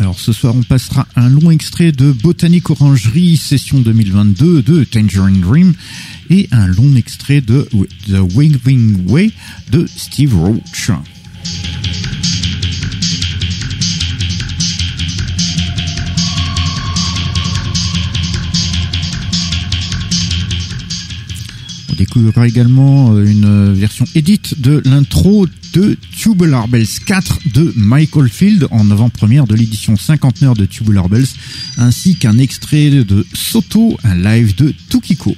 Alors ce soir, on passera un long extrait de Botanique Orangerie session 2022 de Tangerine Dream et un long extrait de The Winging Way de Steve Roach. On découvrira également euh, une version édite de l'intro de Tubular Bells 4 de Michael Field en avant-première de l'édition cinquantenaire de Tubular Bells, ainsi qu'un extrait de Soto, un live de Tukiko.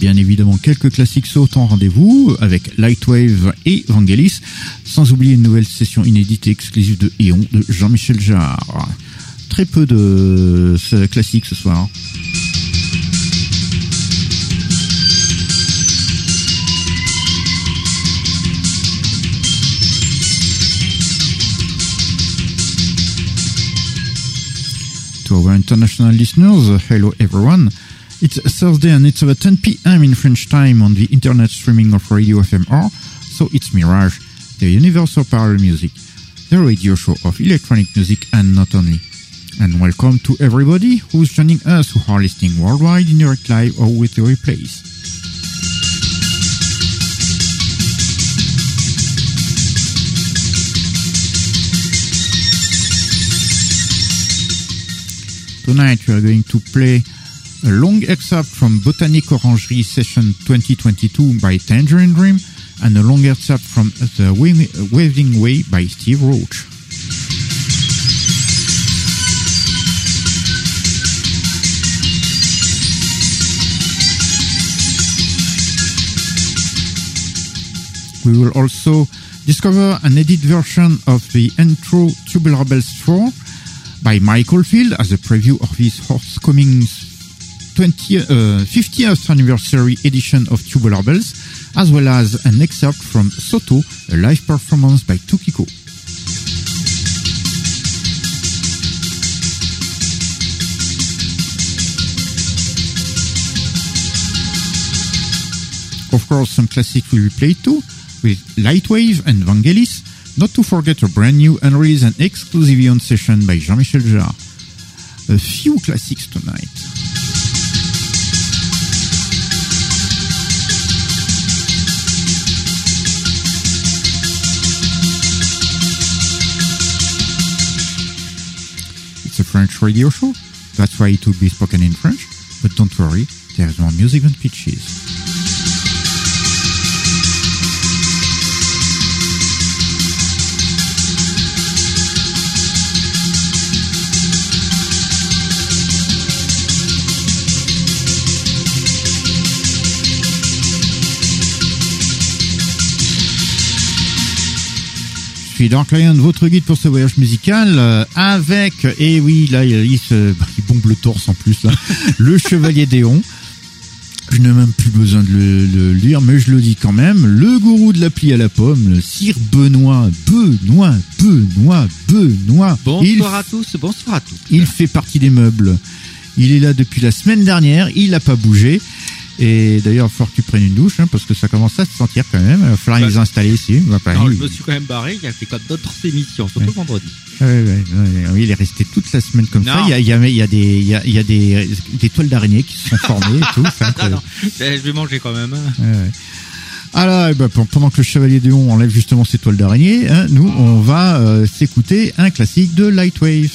Bien évidemment, quelques classiques sautent en rendez-vous avec Lightwave et Vangelis, sans oublier une nouvelle session inédite et exclusive de Eon de Jean-Michel Jarre. Très peu de classiques ce soir. To our international listeners, hello everyone. It's Thursday and it's about 10 p.m. in French time on the internet streaming of Radio FMR, so it's Mirage, the universal parallel music, the radio show of electronic music and not only. And welcome to everybody who's joining us who are listening worldwide in direct live or with the replays. Tonight we are going to play a long excerpt from Botanic Orangerie Session 2022 by Tangerine Dream and a long excerpt from The Waving Way by Steve Roach. We will also discover an edit version of the intro to Tubular Bells 4 by Michael Field as a preview of his forthcoming 20, uh, 50th anniversary edition of Tubular Bells, as well as an excerpt from Soto, a live performance by Tukiko. Of course, some classics will be played too, with Lightwave and Vangelis, not to forget a brand new unreleased and exclusive Eon session by Jean-Michel Jarre. A few classics tonight. It's a French radio show, that's why it will be spoken in French, but don't worry, there's more music than pitches. Suis Dark Lion, votre guide pour ce voyage musical, euh, avec, et oui, là, il, se, il bombe le torse en plus, là, le Chevalier Déon. Je n'ai même plus besoin de le, le lire, mais je le dis quand même. Le gourou de l'appli à la pomme, le Sir Benoît, Benoît, Benoît, Benoît. il, Bonsoir à tous, bonsoir à tous. il fait partie des meubles. Il est là depuis la semaine dernière, il n'a pas bougé. Et d'ailleurs, falloir que tu prennes une douche, hein, parce que ça commence à se sentir quand même. Il va falloir Bah, les installer ici. Non, je me suis quand même barré, il y a fait comme d'autres émissions, surtout Ouais. vendredi. Ouais, ouais, ouais, oui, il est resté toute la semaine comme ça. Il y a, il y a, il y a des, il y a, il y a des, des toiles d'araignée qui se sont formées et tout. Non, non, je vais manger quand même. hein. Ouais. Ah eh ben, pen- pendant que le chevalier Déon enlève justement ses toiles d'araignée, hein, nous, on va euh, s'écouter un classique de Lightwave.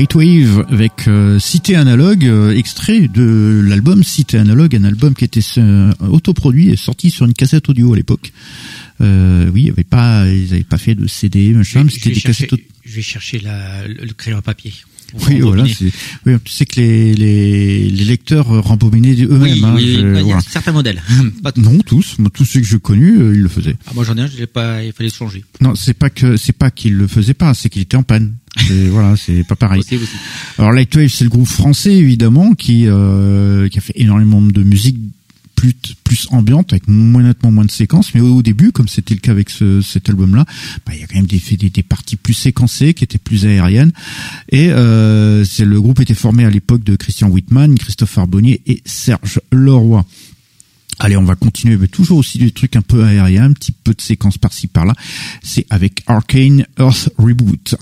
Lightwave avec euh, Cité Analogue, euh, extrait de l'album Cité Analogue, un album qui était euh, autoproduit et sorti sur une cassette audio à l'époque. Euh, oui, il y avait pas, ils avaient pas fait de CD, machin, c'était des chercher- cassettes. Je vais chercher la, le le crayon à papier. Oui, voilà, c'est, oui, tu sais que les, les, les lecteurs euh, rembobinaient eux-mêmes. Oui, hein, oui, je- il y a voilà. certains modèles. Pas tous. Non, tous, tous ceux que je connus, euh, ils le faisaient. Ah, moi j'en ai un, je l'ai pas, il fallait changer. Non, c'est pas que c'est pas qu'il le faisait pas, c'est qu'il était en panne. Voilà, c'est pas pareil. Aussi, aussi. Alors Lightwave, c'est le groupe français évidemment qui euh, qui a fait énormément de musique plus plus ambiante avec moins nettement moins de séquences, mais au, début, comme c'était le cas avec ce, cet album-là, bah, il y a quand même des, des des parties plus séquencées qui étaient plus aériennes. Et euh, c'est le groupe était formé à l'époque de Christian Whitman, Christophe Arbonnier et Serge Leroy. Allez, on va continuer, mais toujours aussi des trucs un peu aériens, un petit peu de séquences par-ci par-là. C'est avec Arcane Earth Reboot.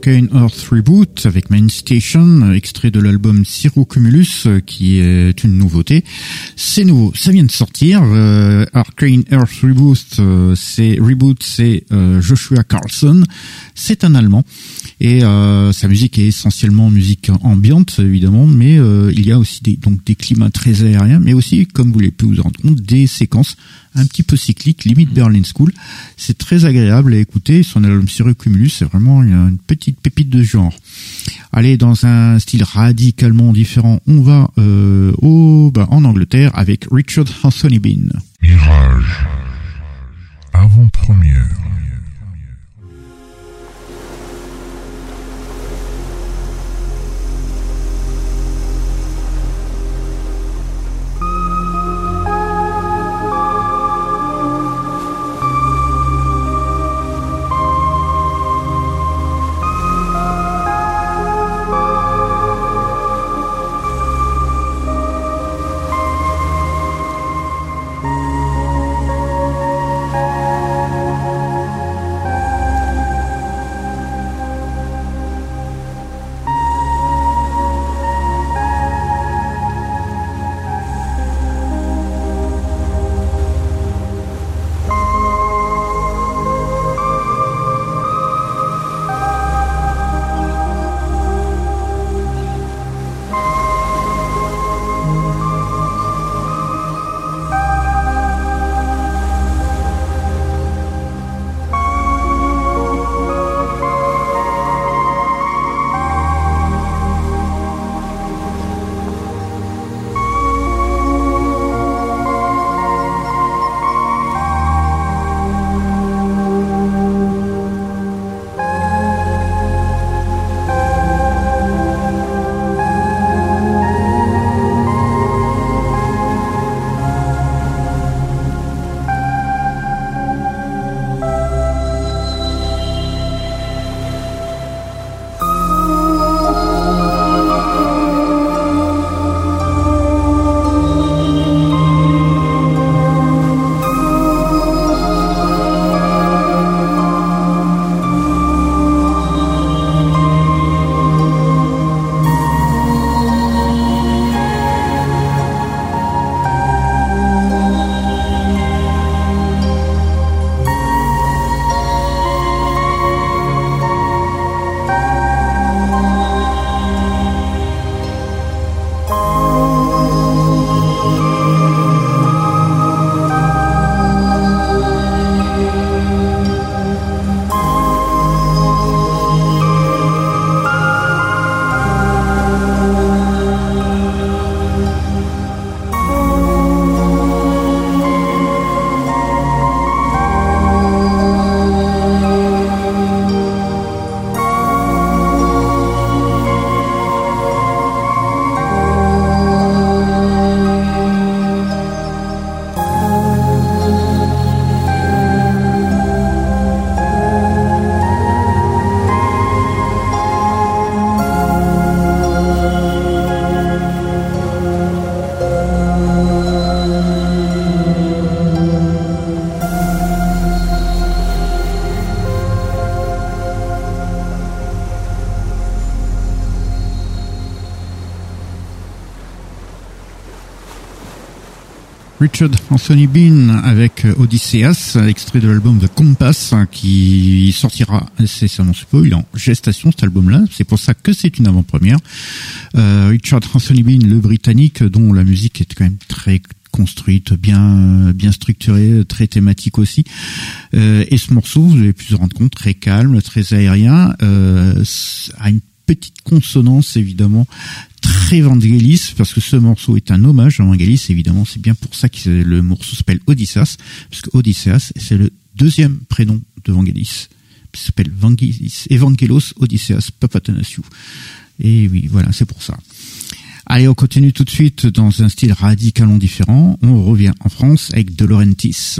Arcane Earth Reboot avec Main Station, extrait de l'album Cumulus, euh, qui est une nouveauté. C'est nouveau, ça vient de sortir. Euh, Arcane Earth Reboot, euh, c'est Reboot, c'est Joshua Carlson. C'est un Allemand et sa musique est essentiellement musique ambiante évidemment, mais il y a aussi des, donc des climats très aériens, mais aussi, comme vous l'avez pu vous rendre compte, des séquences un petit peu cyclique, limite Berlin School. C'est très agréable à écouter. Son album Cumulus, c'est vraiment une petite pépite de genre. Allez, dans un style radicalement différent, on va euh, au, bah, en Angleterre avec Richard Anthony Bean. Mirage. Avant-première. Richard Anthony Bean avec Odysseus, extrait de l'album The Compass, qui sortira, c'est mon peu, il est en gestation cet album-là, c'est pour ça que c'est une avant-première. Euh, Richard Anthony Bean, le britannique, dont la musique est quand même très construite, bien bien structurée, très thématique aussi. Euh, et ce morceau, vous avez pu vous rendre compte, très calme, très aérien, euh, a une petite consonance évidemment très Vangelis parce que ce morceau est un hommage à Vangelis évidemment c'est bien pour ça que le morceau s'appelle Odysseus parce que Odysseus c'est le deuxième prénom de Vangelis il s'appelle Vangelis Evangelos Odysseus Papatanasiou et oui voilà c'est pour ça Allez, on continue tout de suite dans un style radicalement différent. On revient en France avec De Laurentiis.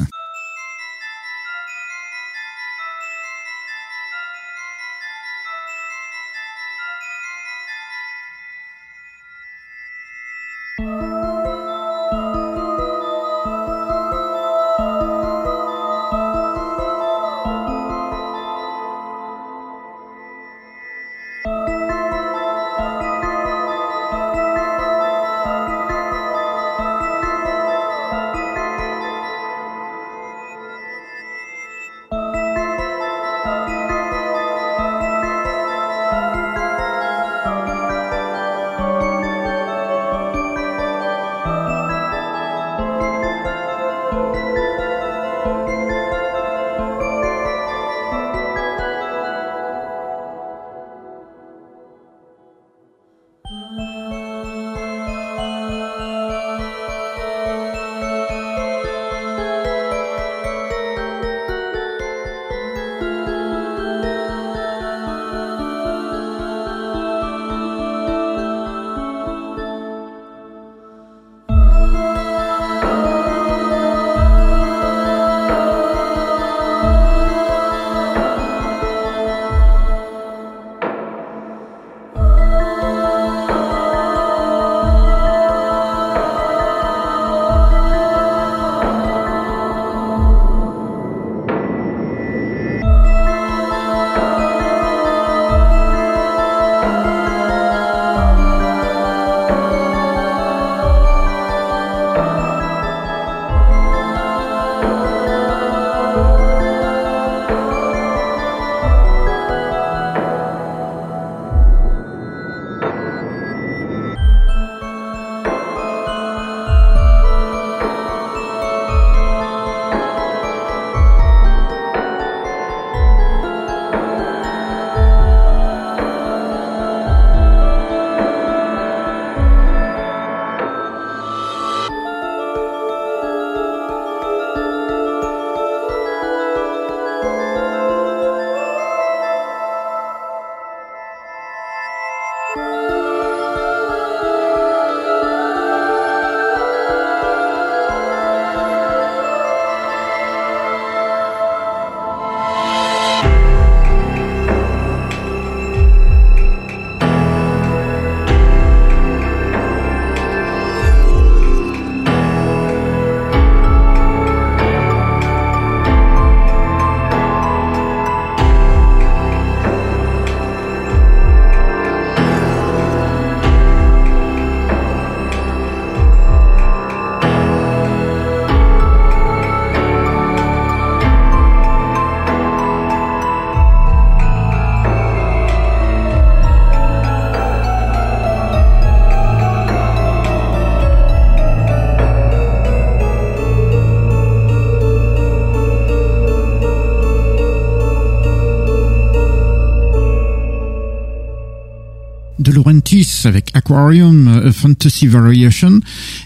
Aquarium A Fantasy Variation,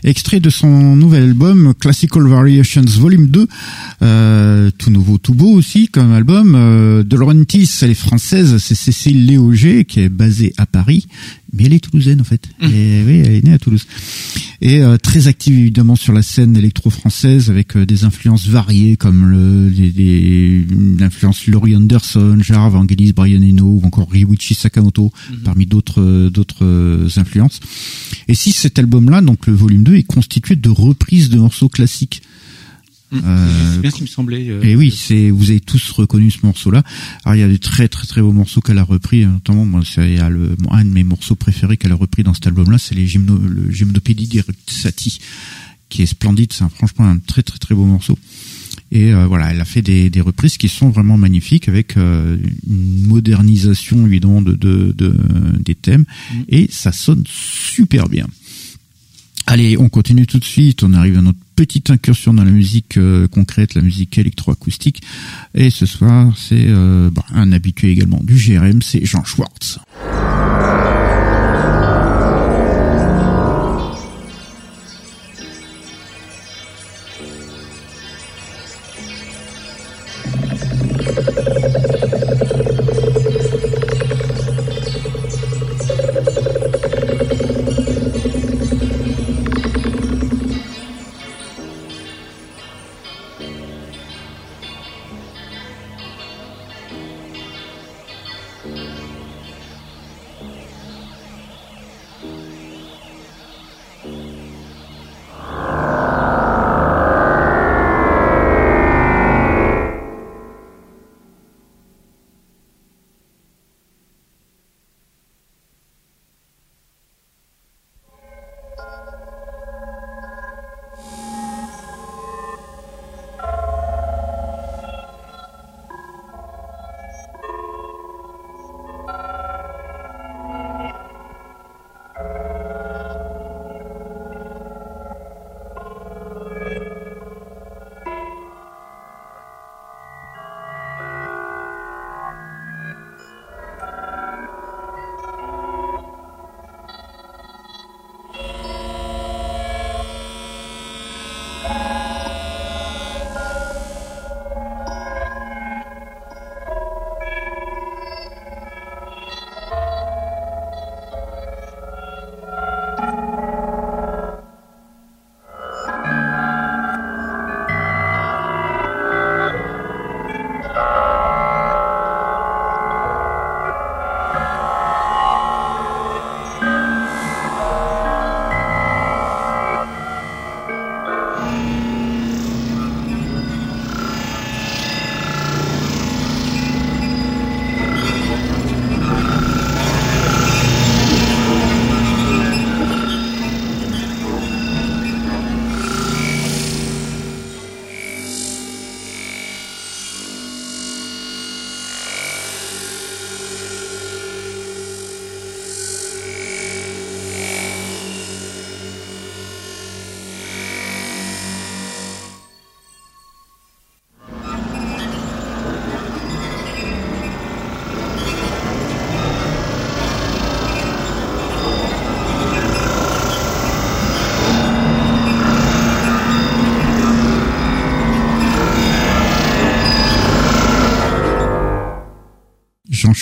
extrait de son nouvel album Classical Variations Volume 2, euh, tout nouveau, tout beau aussi comme album. Euh, de Laurentis, elle est française, c'est Cécile Léauger qui est basée à Paris, mais elle est toulousaine en fait. Mmh. Et oui, elle est née à Toulouse et euh, très active évidemment sur la scène électro-française avec euh, des influences variées comme le, l'influence Laurie Anderson, Gérard Vangelis, Brian Eno ou encore Ryuichi Sakamoto mhm. parmi d'autres euh, d'autres influences. Et si cet album-là, donc le volume 2, est constitué de reprises de morceaux classiques Mm. Euh, c'est bien ce qui me semblait. Euh, et oui, c'est vous avez tous reconnu ce morceau-là. Alors il y a des très très très beaux morceaux qu'elle a repris, notamment moi c'est le, un de mes morceaux préférés qu'elle a repris dans cet album-là, c'est les gymno, le Gymnopédie qui est splendide. C'est franchement un très très très beau morceau. Et euh, voilà, elle a fait des, des, reprises qui sont vraiment magnifiques avec euh, une modernisation évidemment de, de, de des thèmes mm. et ça sonne super bien. Allez, on continue tout de suite. On arrive à notre petite incursion dans la musique euh, concrète, la musique électroacoustique. Et ce soir, c'est euh, bah, un habitué également du GRM, c'est Jean Schwartz.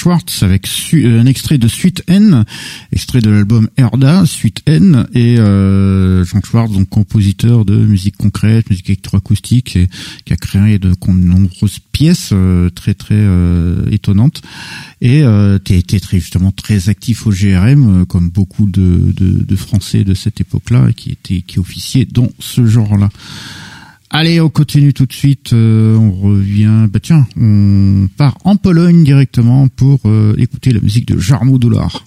Schwartz avec euh, un extrait de Suite N, extrait de l'album Erda, Suite N, et euh, Jean Schwartz, donc compositeur de musique concrète, musique électroacoustique, et, qui a créé de, nombreuses pièces euh, très très euh, étonnantes, et qui a été justement très actif au GRM, comme beaucoup de, de, Français de cette époque-là, qui qui officiait dans ce genre-là. Allez, on continue tout de suite. Euh, on revient. Bah tiens, on part en Pologne directement pour euh, écouter la musique de Jarmo Dolar.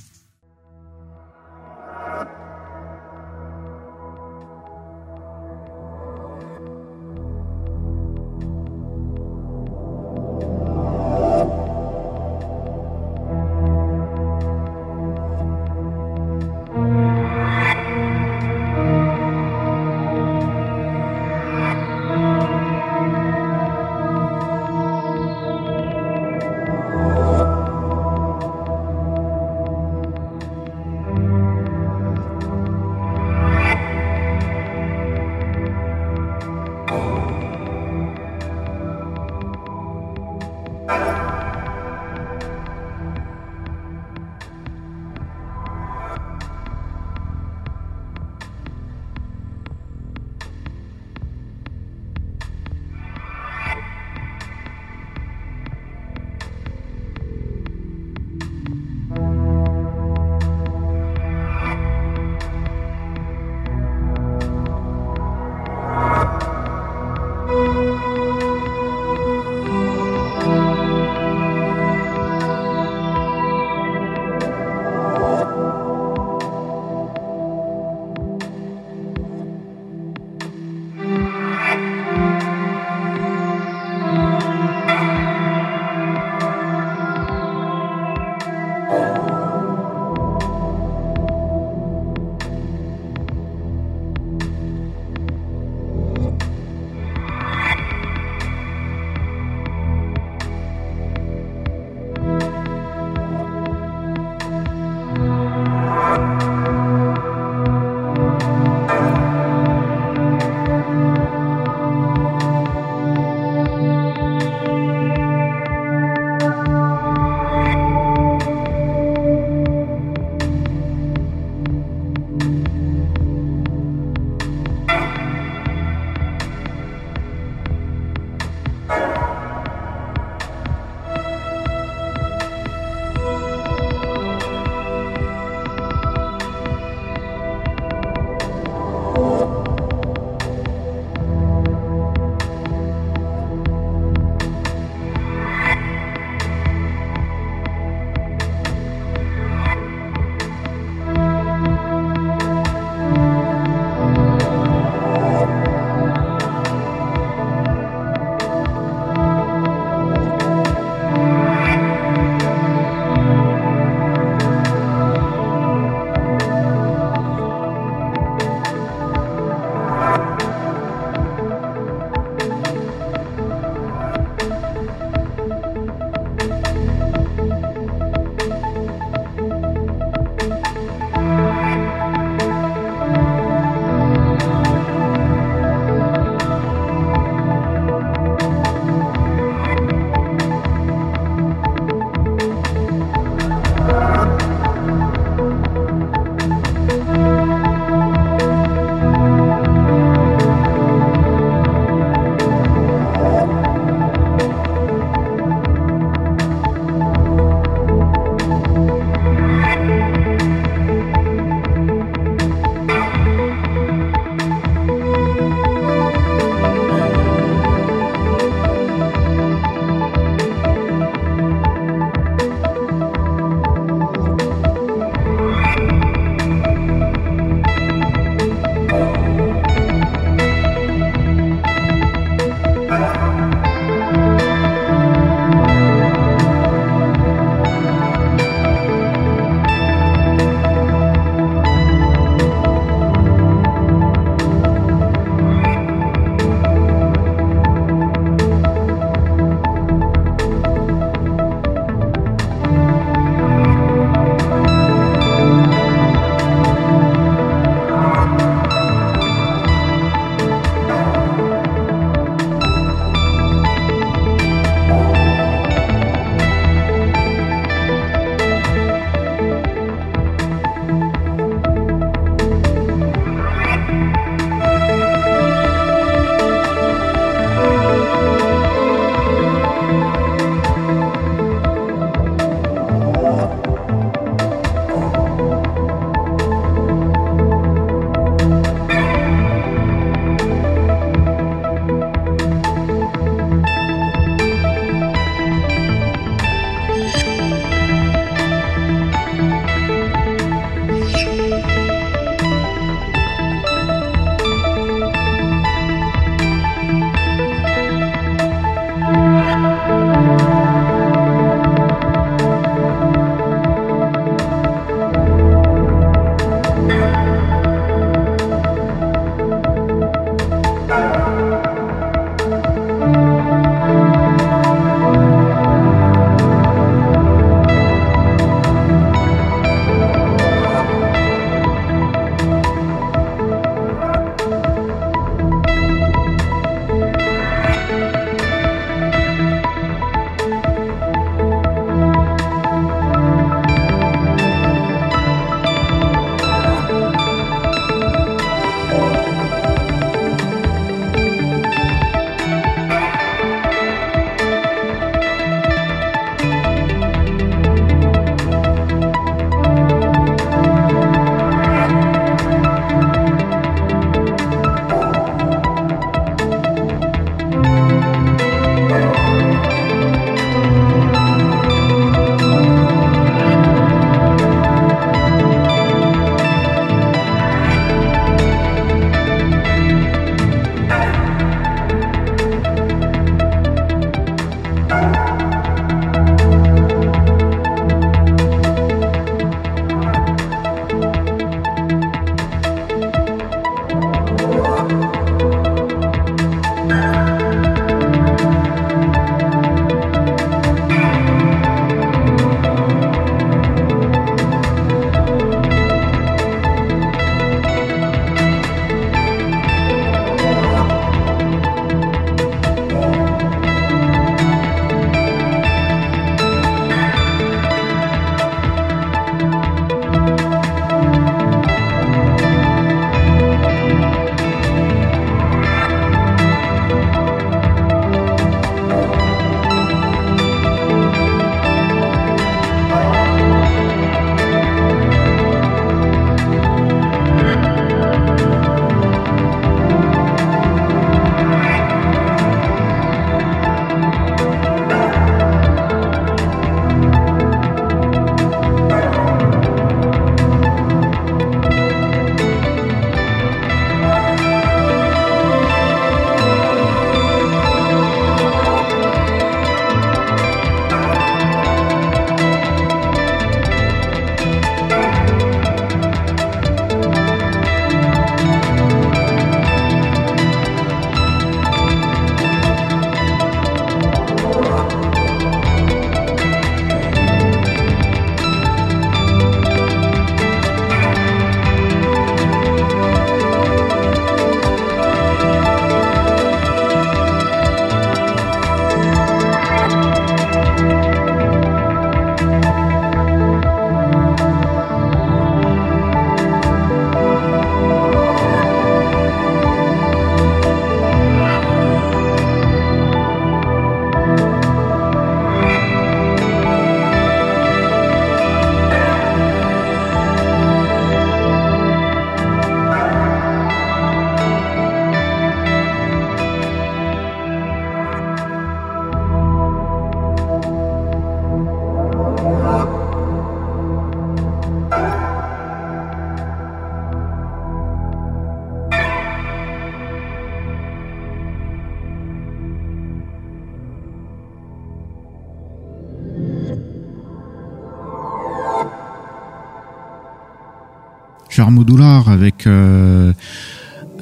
Avec euh,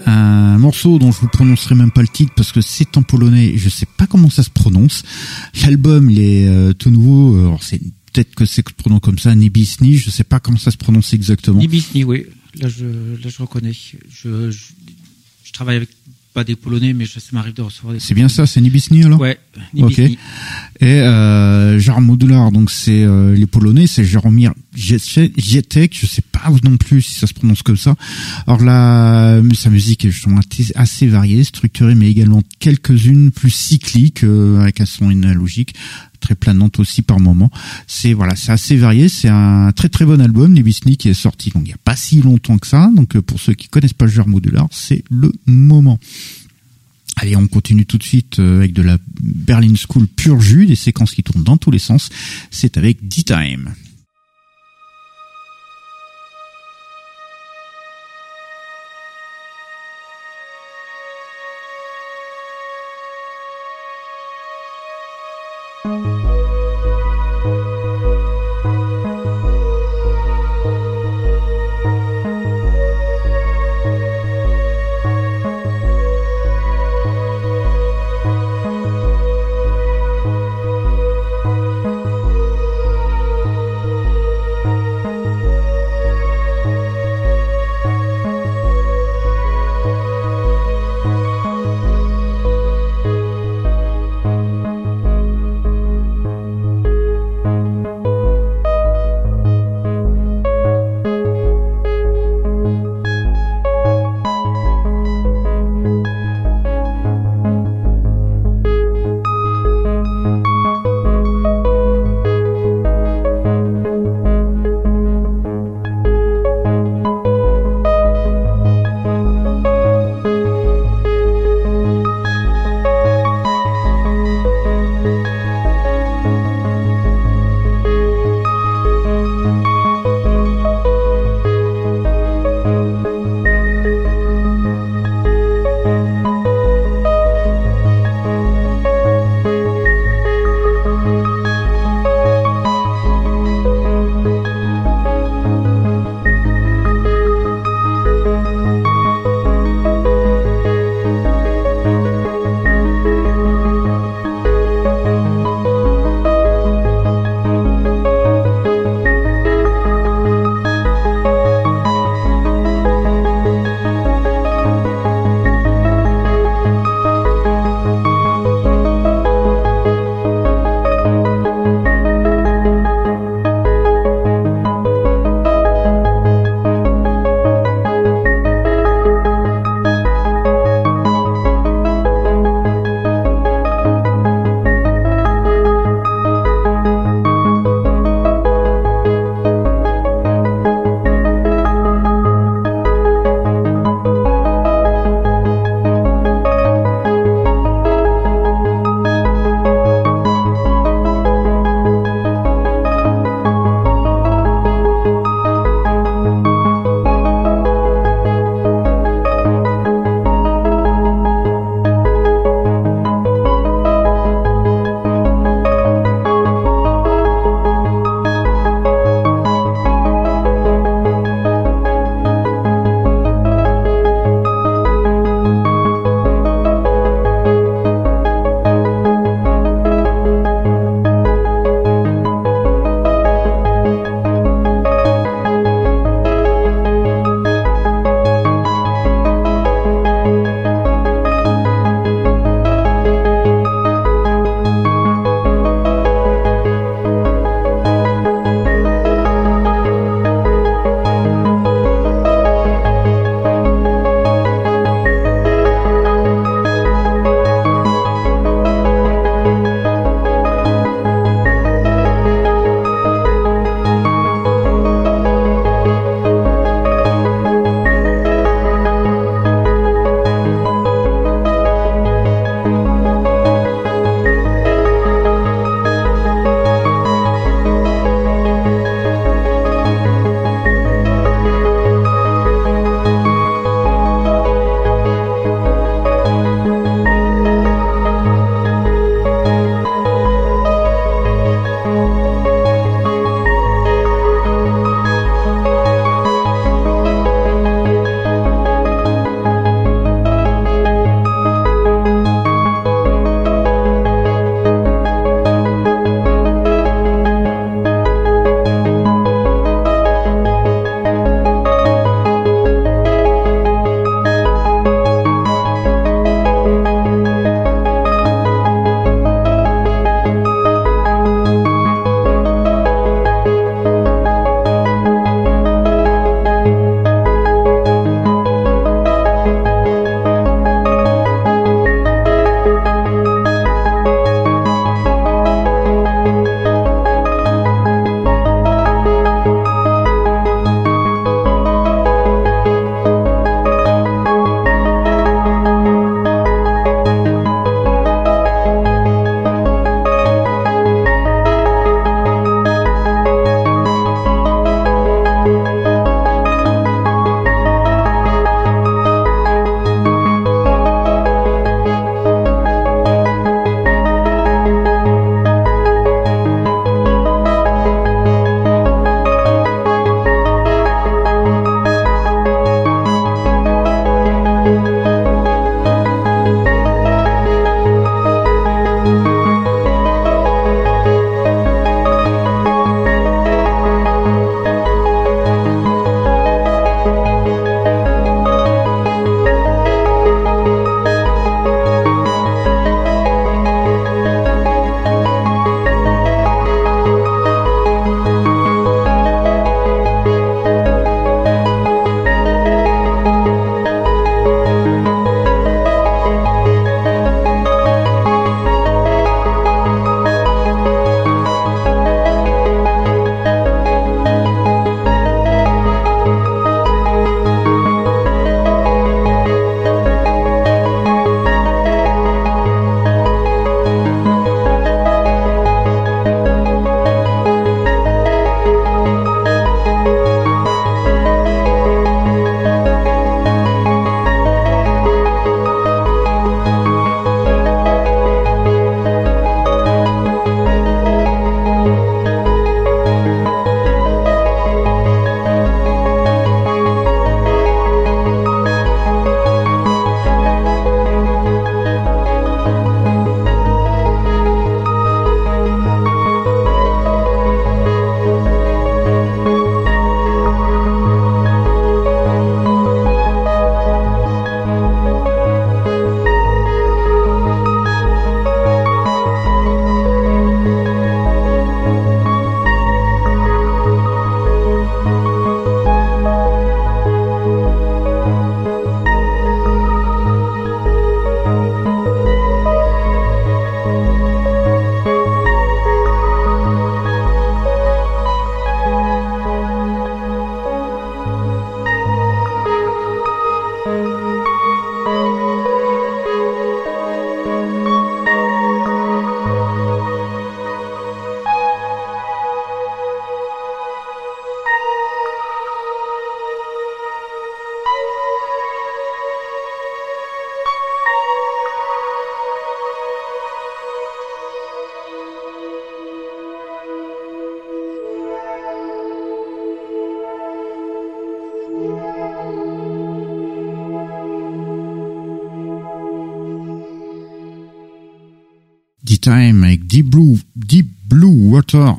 un morceau dont je vous prononcerai même pas le titre parce que c'est en polonais et je sais pas comment ça se prononce. L'album il est euh, tout nouveau, alors c'est peut-être que c'est prononce comme ça, Nibisni, je sais pas comment ça se prononce exactement. Nibisni, oui. Là je, là, je reconnais. Je, je, je travaille avec pas des Polonais, mais ça m'arrive de recevoir des. C'est bien ça, c'est Nibisni alors? Ouais, Ok. Et euh, genre modular, donc c'est euh, les Polonais, c'est Jaromir Jietek, je sais pas non plus si ça se prononce comme ça. Alors la sa musique est justement assez variée, structurée, mais également quelques-unes plus cycliques euh, avec un son analogique très planante aussi par moment. C'est voilà, c'est assez varié. C'est un très très bon album, Nibisni, qui est sorti donc il y a pas si longtemps que ça. Donc euh, pour ceux qui connaissent pas le genre modular, c'est le moment. Allez, on continue tout de suite euh, avec de la Berlin School pure jus, des séquences qui tournent dans tous les sens. C'est avec. D-Time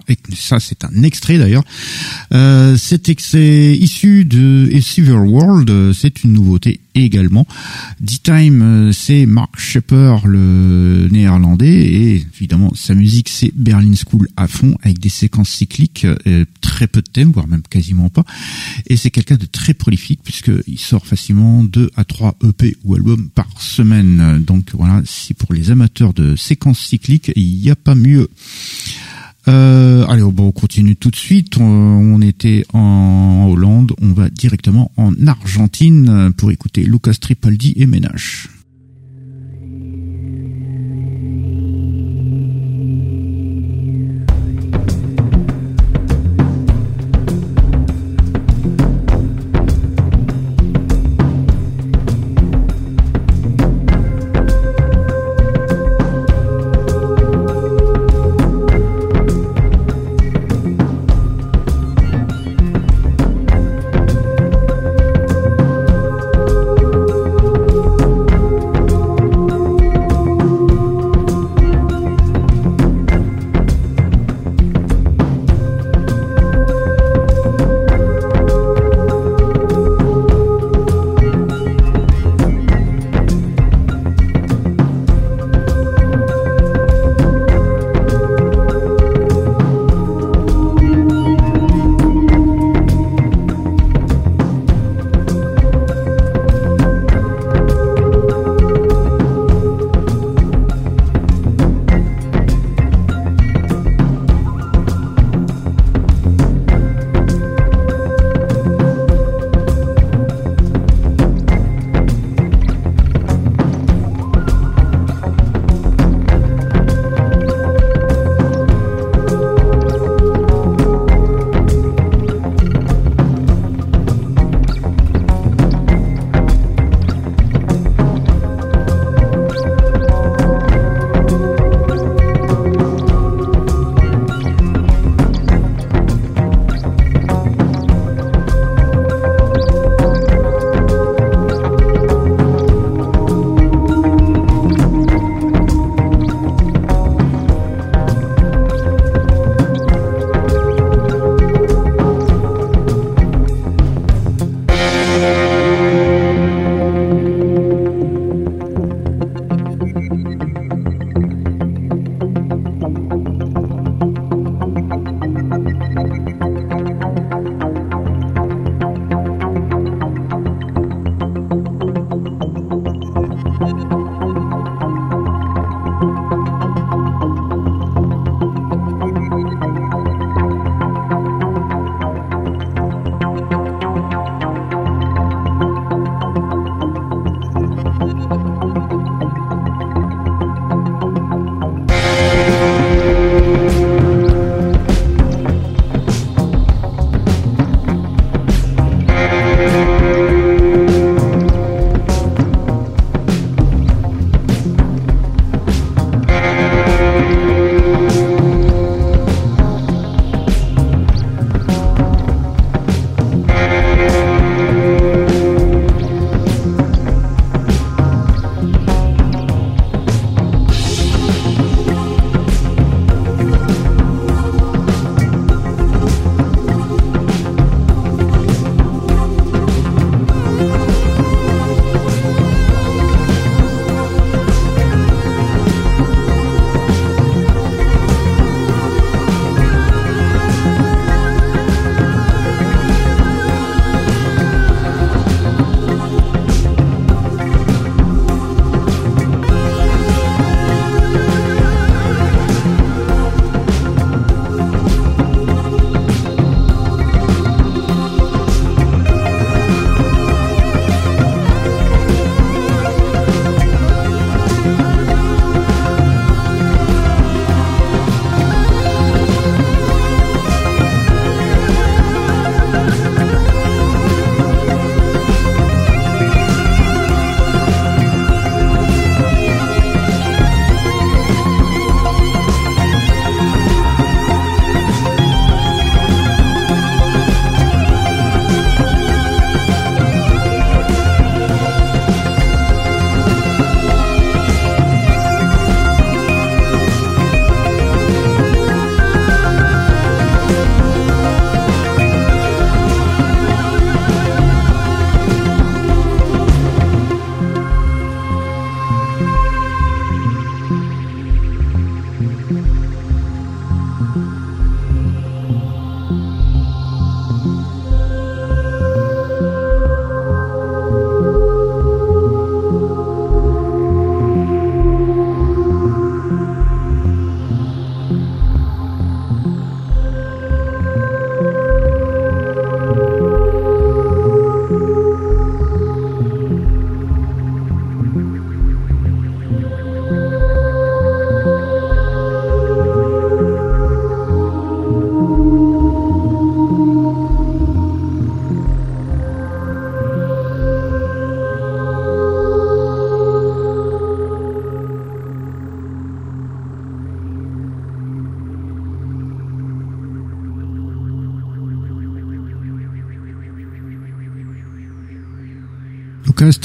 Et ça c'est un extrait d'ailleurs. Euh, issu de A World, c'est une nouveauté également. D-Time, euh, c'est Mark Shepper, le néerlandais, et évidemment sa musique c'est Berlin School à fond, avec des séquences cycliques, euh, très peu de thèmes, voire même quasiment pas. Et c'est quelqu'un de très prolifique puisqu'il sort facilement 2 à 3 EP ou albums par semaine. Donc voilà, si pour les amateurs de séquences cycliques, il n'y a pas mieux. Euh, allez, bon, on continue tout de suite. On, était en Hollande, on va directement en Argentine pour écouter Lucas Tripaldi et Ménage.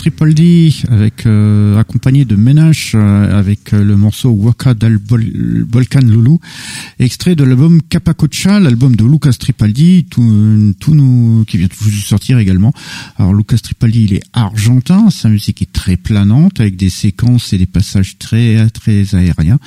Lucas Tripaldi avec euh, accompagné de Menache euh, avec euh, le morceau Waka dal Volcan Lulu, extrait de l'album Capacocha, l'album de Lucas Tripaldi, tout, nous qui vient tout juste sortir également. Alors Lucas Tripaldi, il est argentin, sa musique est très planante avec des séquences et des passages très très aériens.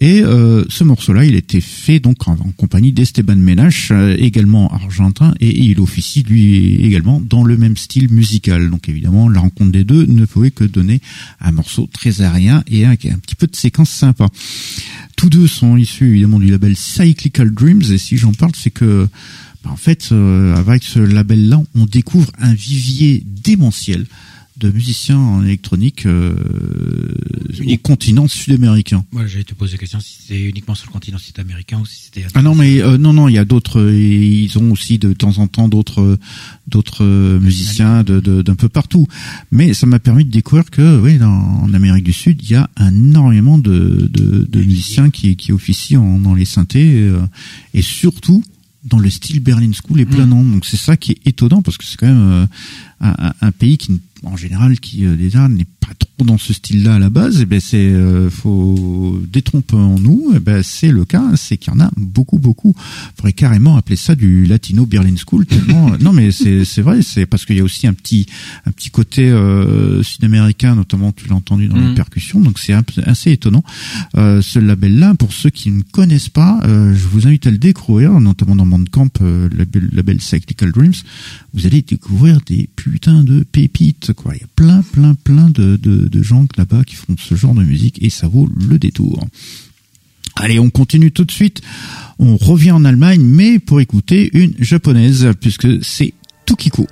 Et ce morceau-là, il été fait donc en, compagnie d'Esteban Menache, également argentin, et il officie lui également dans le même style musical. Donc évidemment, la rencontre des deux ne pouvait que donner un morceau très aérien et un, un petit peu de séquence sympa. Tous deux sont issus évidemment du label Cyclical Dreams et si j'en parle, c'est que bah, en fait, euh, avec ce label-là, on découvre un vivier démentiel de musiciens en électronique euh, au continent sud-américain. Moi, j'allais te poser la question si c'était uniquement sur le continent sud-américain ou si c'était. Ah non, mais euh, non, non, il y a d'autres. Ils ont aussi de temps en temps d'autres d'autres musiciens de d'un peu partout. Mais ça m'a permis de découvrir que oui, dans, en Amérique du Sud, il y a énormément de de, de musiciens qui qui officient en, dans les synthés euh, et surtout dans le style Berlin School et. Mm. Donc c'est ça qui est étonnant parce que c'est quand même euh, un, un, pays qui en général qui euh, déjà n'est pas trop dans ce style-là à la base, et eh ben c'est euh, faut détromper en nous, et eh ben c'est le cas, c'est qu'il y en a beaucoup beaucoup. Faudrait carrément appeler ça du latino Berlin School tellement non mais c'est c'est vrai, c'est parce qu'il y a aussi un petit un petit côté euh, sud-américain notamment tu l'as entendu dans les mm. percussions, donc c'est assez étonnant. Euh, ce label-là, pour ceux qui ne connaissent pas, euh, je vous invite à le découvrir, notamment dans Bandcamp, euh, le label, label Cyclical Dreams. Vous allez découvrir des putains de pépites quoi. Il y a plein, plein, plein de, de, de gens là-bas qui font ce genre de musique et ça vaut le détour. Allez, on continue tout de suite. On revient en Allemagne, mais pour écouter une japonaise, puisque c'est Tukiko.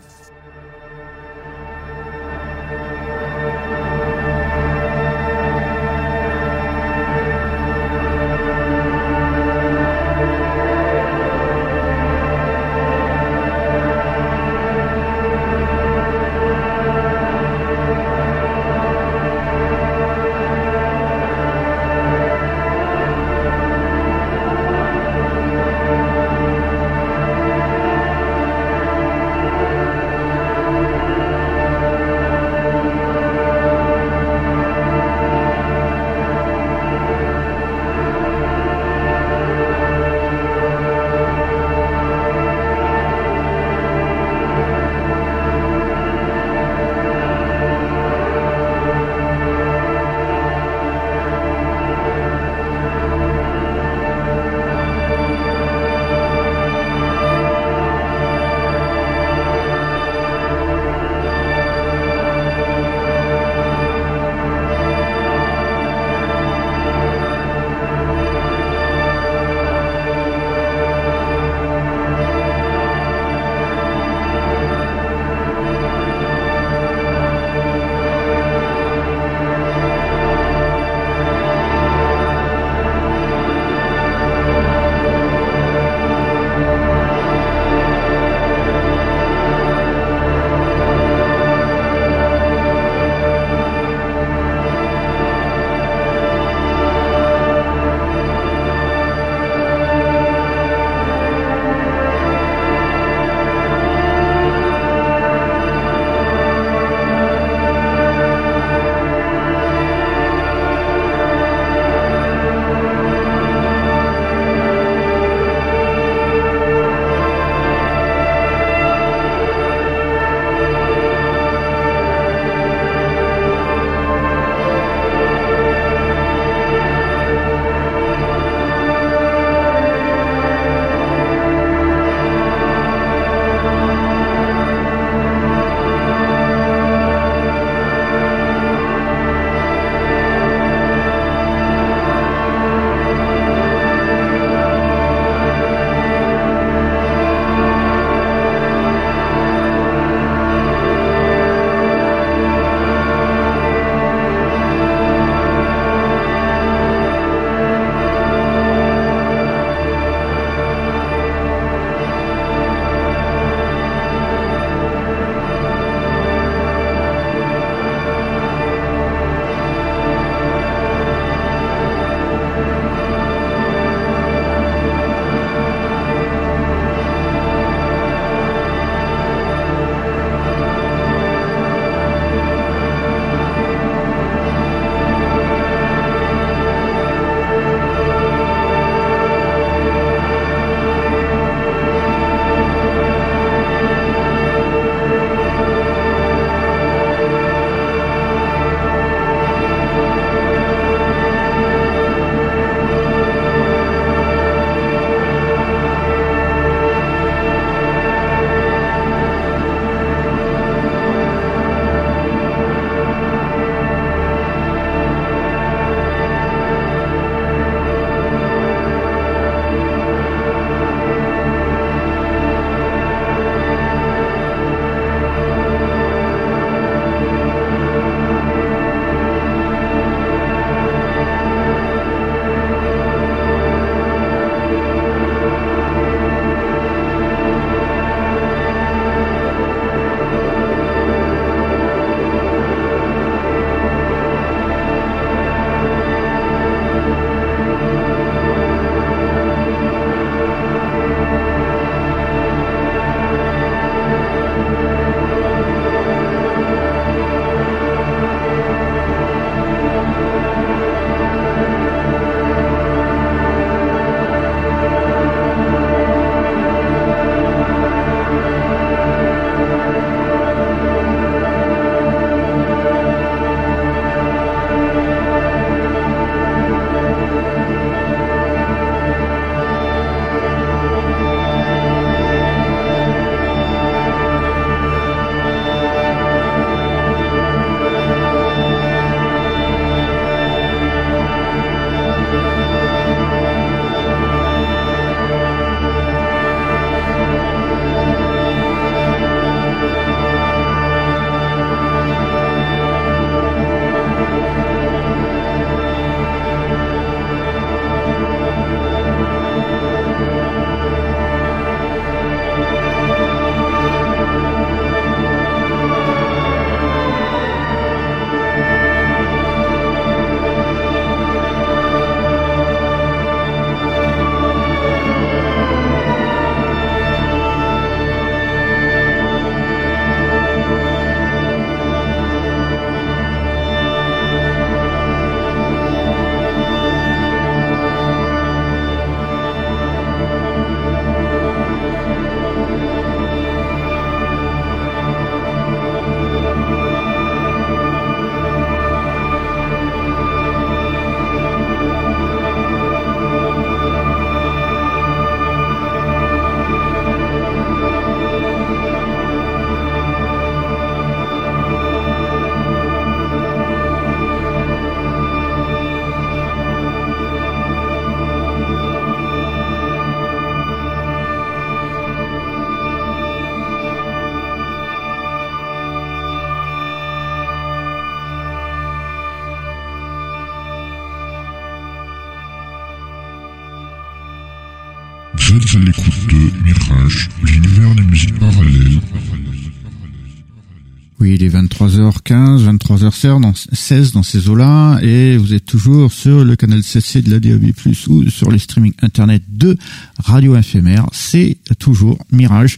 Est 23h15, 23h16 dans, 16 dans ces eaux-là, et vous êtes toujours sur le canal CC de la DAB+, ou sur les streaming internet de Radio Éphémère. C'est toujours Mirage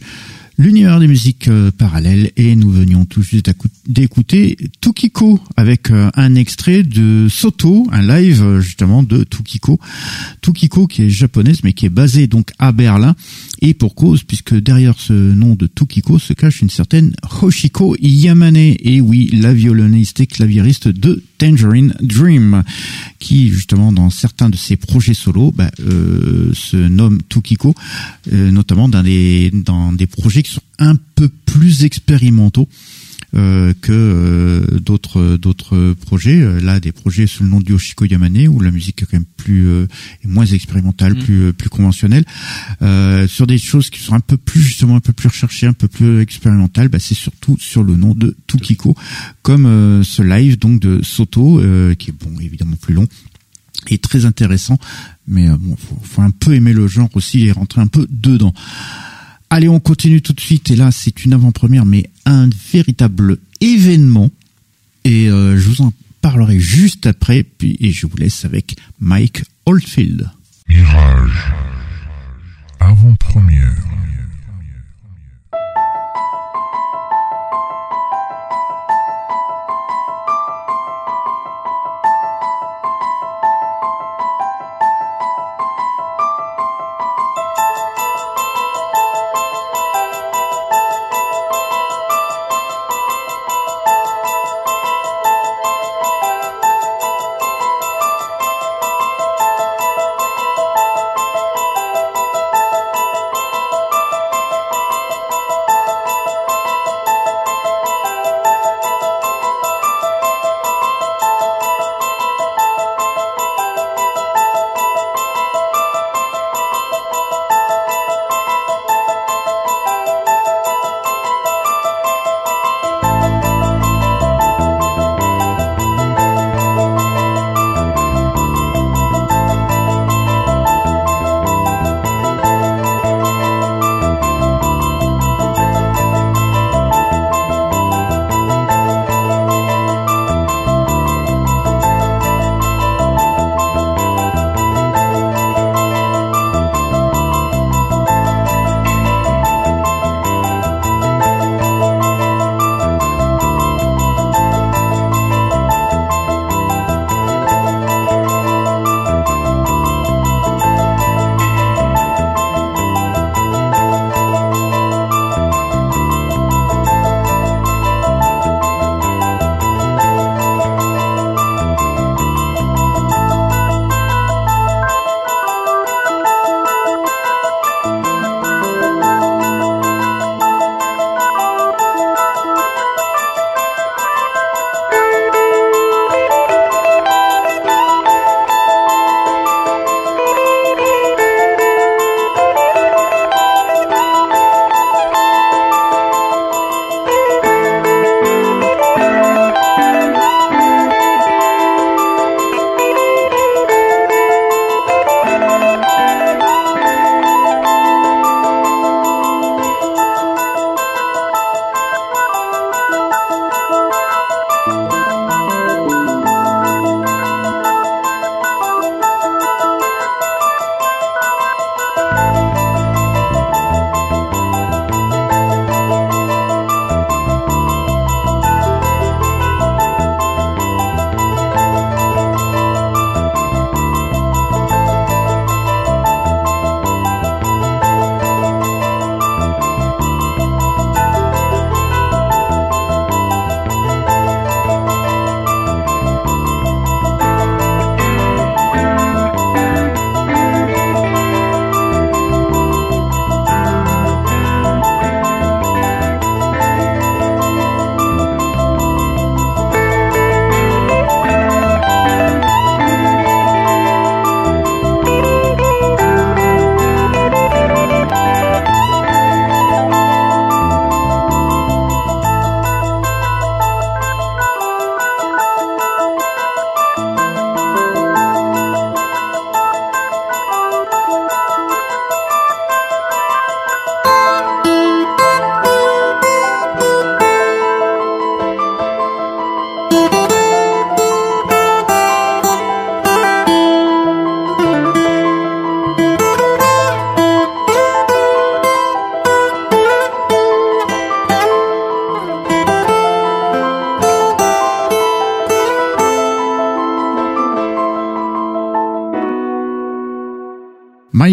l'univers des musiques euh, parallèles et nous venions tout juste d'écouter Tukiko avec euh, un extrait de Soto, un live euh, justement de Tukiko. Tukiko qui est japonaise mais qui est basée donc à Berlin et pour cause puisque derrière ce nom de Tukiko se cache une certaine Hoshiko Yamane et oui la violoniste et claviériste de Tangerine Dream qui justement dans certains de ses projets solo bah, se nomme Tukiko notamment dans des dans des projets sont un peu plus expérimentaux. Euh, que euh, d'autres d'autres projets. Là des projets sous le nom de Yoshiko Yamane où la musique est quand même plus euh, moins expérimentale mm. plus plus conventionnelle. Sur des choses qui sont un peu plus justement un peu plus recherchées un peu plus expérimentales bah, c'est surtout sur le nom de Tukiko comme ce live donc de Soto qui est bon évidemment plus long et très intéressant. Mais bon faut, faut un peu aimer le genre aussi et rentrer un peu dedans Allez, on continue tout de suite. Et là, c'est une avant-première, mais un véritable événement. Et euh, je vous en parlerai juste après. Puis, et je vous laisse avec Mike Oldfield. Mirage. Avant-première.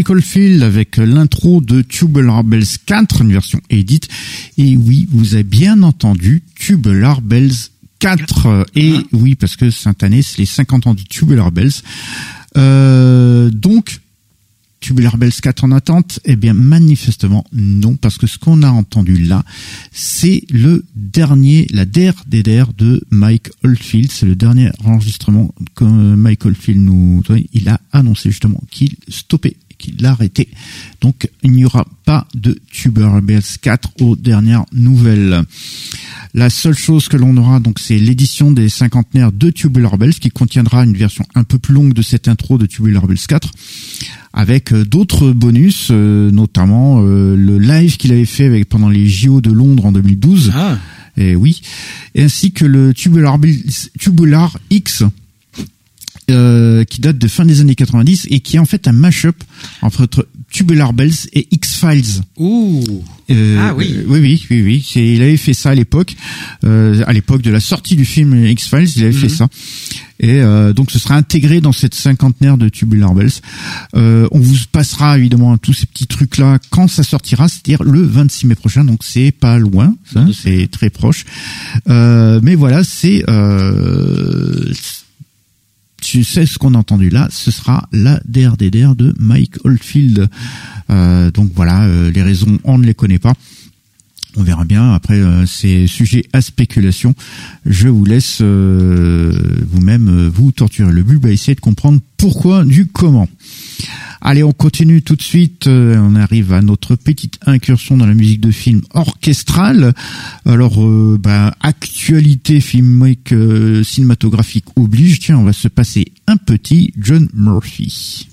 Michael Field avec l'intro de Tubular Bells 4, une version édite. Et oui, vous avez bien entendu Tubular Bells 4. Et oui, parce que cette année, c'est les 50 ans du Tubular Bells. Euh, donc, Tubular Bells 4 en attente Eh bien, manifestement, non, parce que ce qu'on a entendu là, c'est le dernier, la der des der de Mike Oldfield. C'est le dernier enregistrement que Mike Oldfield nous, il a annoncé justement qu'il stoppait qu'il l'a arrêté. Donc il n'y aura pas de Tubular Bells 4 aux dernières nouvelles. La seule chose que l'on aura donc c'est l'édition des cinquantenaires de Tubular Bells qui contiendra une version un peu plus longue de cette intro de Tubular Bells 4 avec euh, d'autres bonus, euh, notamment euh, le live qu'il avait fait avec pendant les JO de Londres en 2012. Ah. Et oui, ainsi que le Tubular, Tubular X euh, qui date de fin des années 90 et qui est en fait un mashup entre Tubular Bells et X-Files. Ouh. Euh, ah oui. Euh, oui, oui, oui, oui. Il avait fait ça à l'époque, euh, à l'époque de la sortie du film X-Files, il avait fait Mhm. ça. Et euh, donc ce sera intégré dans cette cinquantenaire de Tubular Bells. Euh, on vous passera évidemment tous ces petits trucs là quand ça sortira, c'est-à-dire le 26 mai prochain. Donc c'est pas loin, Mhm. c'est très proche. Euh, mais voilà, c'est euh, tu sais ce qu'on a entendu là, ce sera la DRDR de Mike Oldfield. Euh, donc voilà, euh, les raisons, on ne les connaît pas. On verra bien. Après, euh, c'est sujet à spéculation. Je vous laisse euh, vous-même vous torturer le but, bah, essayer de comprendre pourquoi du comment. Allez, on continue tout de suite. Euh, on arrive à notre petite incursion dans la musique de film orchestrale. Alors, euh, bah, actualité filmique euh, cinématographique oblige. Tiens, on va se passer un petit John Murphy.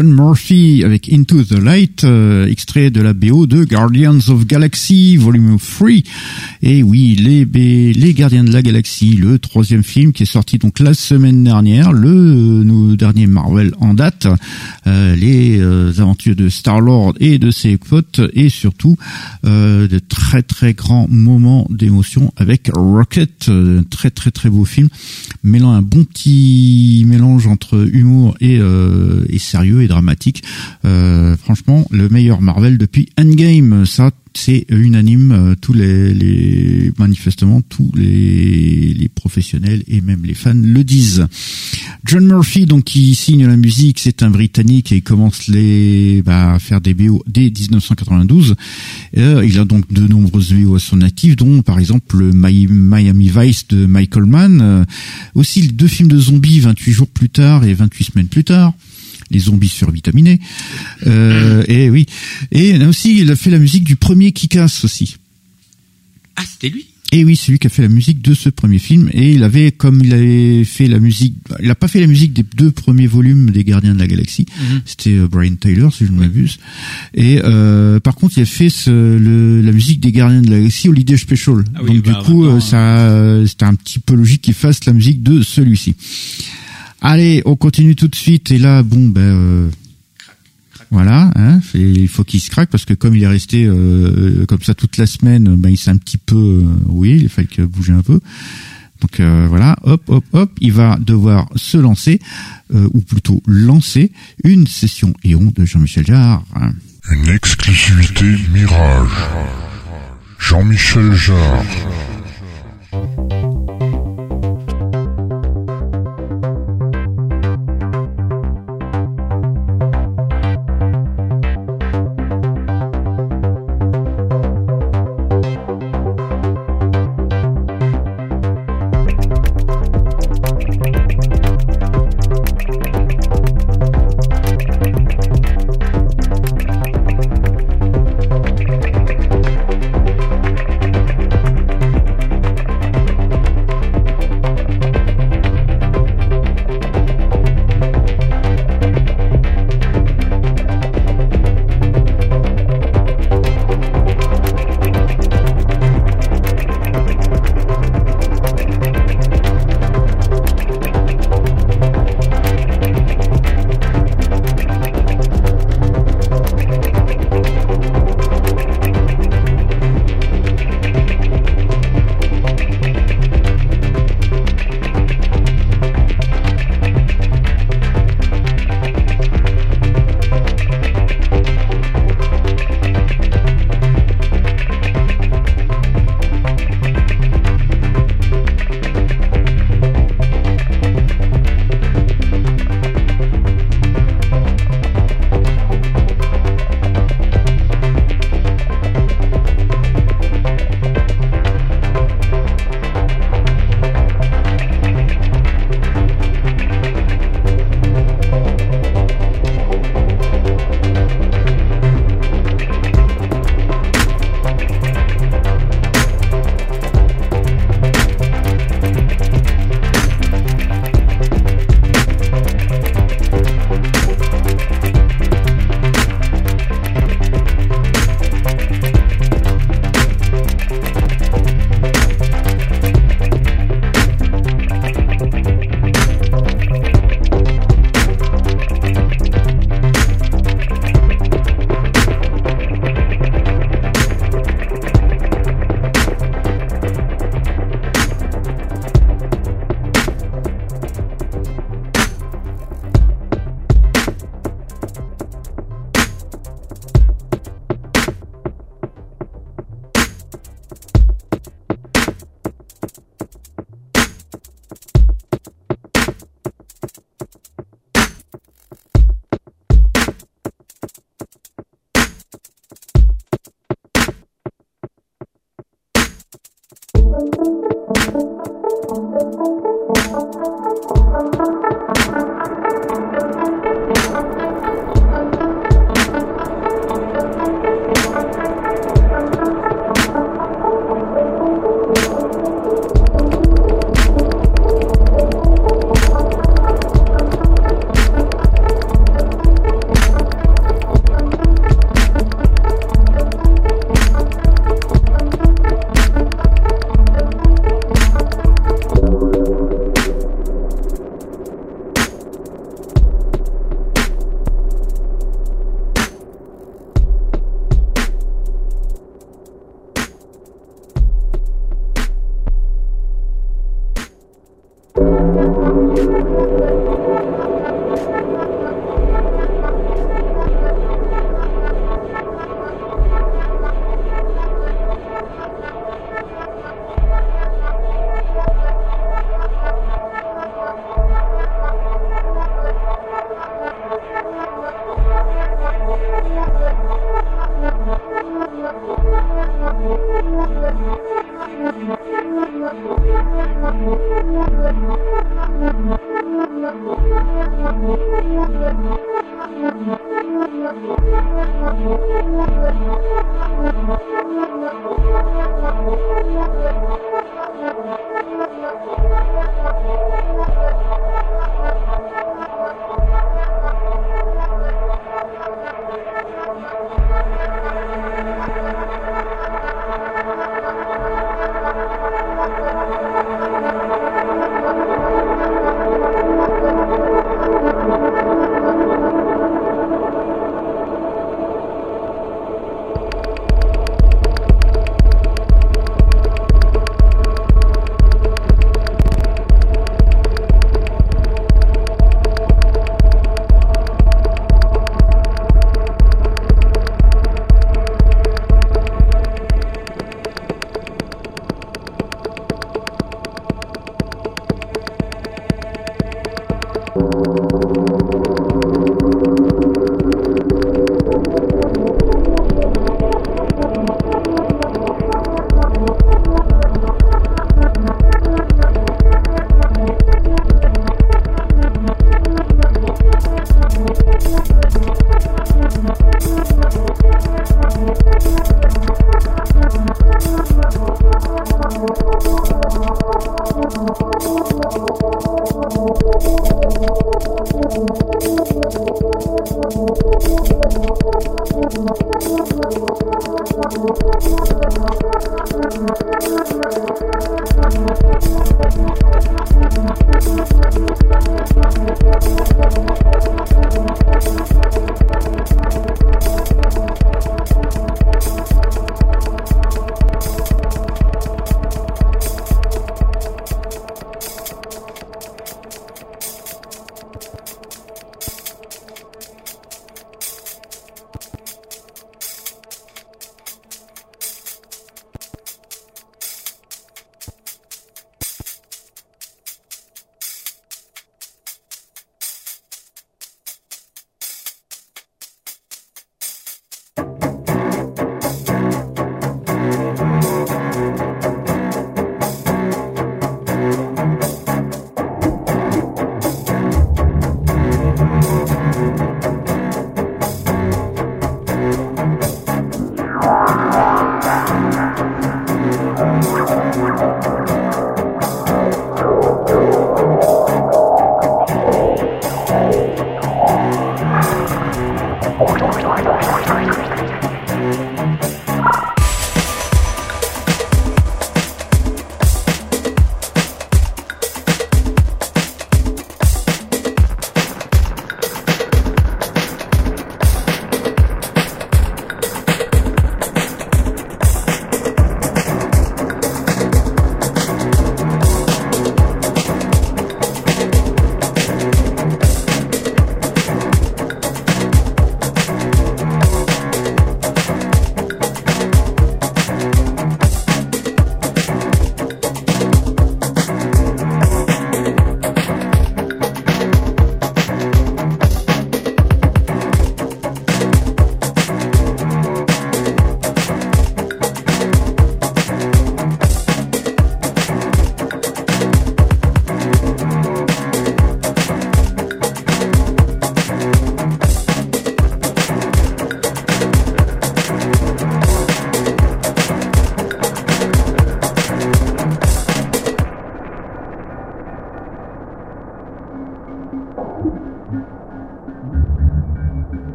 John Murphy avec Into the Light, euh, extrait de la BO de Guardians of Galaxy Volume 3. Les, les Gardiens de la Galaxie, le troisième film qui est sorti donc la semaine dernière, le euh, dernier Marvel en date, euh, les aventures de Star-Lord et de ses potes, et surtout de très très grands moments d'émotion avec Rocket, très très très beau film, mêlant un bon petit mélange entre humour et, et sérieux et dramatique. Euh, franchement, le meilleur Marvel depuis Endgame. Ça, c'est unanime. Euh, tous les, les, manifestement tous les, professionnels et même les fans le disent. John Murphy, donc qui signe la musique, c'est un Britannique et il commence les bah, à faire des BO dès 1992. Euh, il a donc de nombreuses BO à son actif, dont par exemple le Miami Vice de Michael Mann. Euh, aussi deux films de zombies 28 jours plus tard et 28 semaines plus tard les zombies survitaminés. Euh, et oui. Et aussi, il a fait la musique du premier Kikas aussi. Ah, c'était lui? Et oui, c'est lui qui a fait la musique de ce premier film. Et il avait, comme il avait fait la musique, il n'a pas fait la musique des deux premiers volumes des Gardiens de la Galaxie. Mhm. C'était euh, Brian Taylor, si je ne m'abuse. Et euh, par contre, il a fait ce, le, la musique des Gardiens de la Galaxie au Leader Special. Ah Donc du bah, coup, euh, ça, c'était un petit peu logique qu'il fasse la musique de celui-ci. Allez, on continue tout de suite. Et là, bon, ben, euh, voilà, hein, il faut qu'il se craque parce que comme il est resté euh, comme ça toute la semaine, ben il s'est un petit peu, euh, oui, il fallait que bouger un peu. Donc voilà, hop, hop, hop, il va devoir se lancer, ou plutôt lancer une session Éon de Jean-Michel Jarre. Une exclusivité Mirage. Jean-Michel Jarre.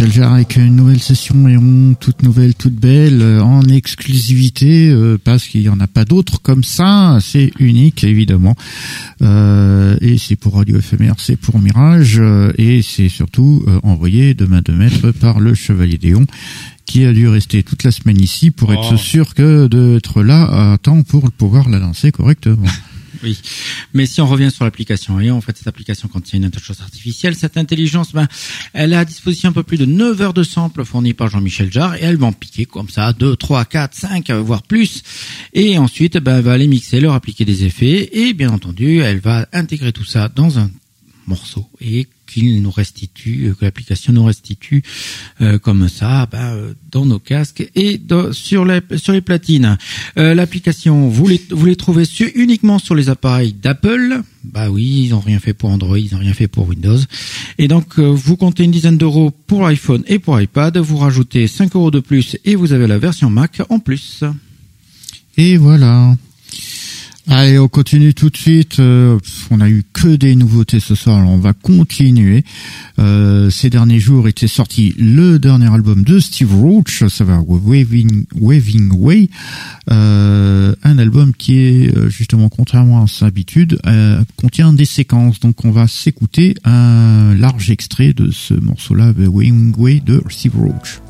Avec une nouvelle session et on, toute nouvelle, toute belle, euh, en exclusivité, euh, parce qu'il n'y en a pas d'autres comme ça. C'est unique, évidemment. Euh, et c'est pour Radio Éphémère, c'est pour Mirage, et c'est surtout envoyé de main de maître par le Chevalier Déon, qui a dû rester toute la semaine ici pour être oh. sûr que d'être là à temps pour pouvoir la lancer correctement. Oui, mais si on revient sur l'application, et en fait cette application contient une intelligence artificielle, cette intelligence, ben, elle a à disposition un peu plus de 9 heures de samples fournis par Jean-Michel Jarre, et elle va en piquer comme ça 2, 3, 4, 5, voire plus, et ensuite ben, elle va aller mixer, leur appliquer des effets, et bien entendu elle va intégrer tout ça dans un morceau et qu'il nous restitue, euh, que l'application nous restitue euh, comme ça bah, euh, dans nos casques et sur, les, sur les platines. l'application, vous les, vous les trouvez uniquement sur les appareils d'Apple. Bah oui, ils n'ont rien fait pour Android, ils n'ont rien fait pour Windows. Et donc, vous comptez une dizaine d'euros pour iPhone et pour iPad, vous rajoutez 5 euros de plus et vous avez la version Mac en plus. Et voilà. Allez, on continue tout de suite. Euh, on a eu que des nouveautés ce soir, alors on va continuer. Euh, ces derniers jours était sorti le dernier album de Steve Roach, ça va Waving, Waving Way, euh, un album qui est justement contrairement à sa habitude contient des séquences. Donc on va s'écouter un large extrait de ce morceau-là, Waving Way de Steve Roach.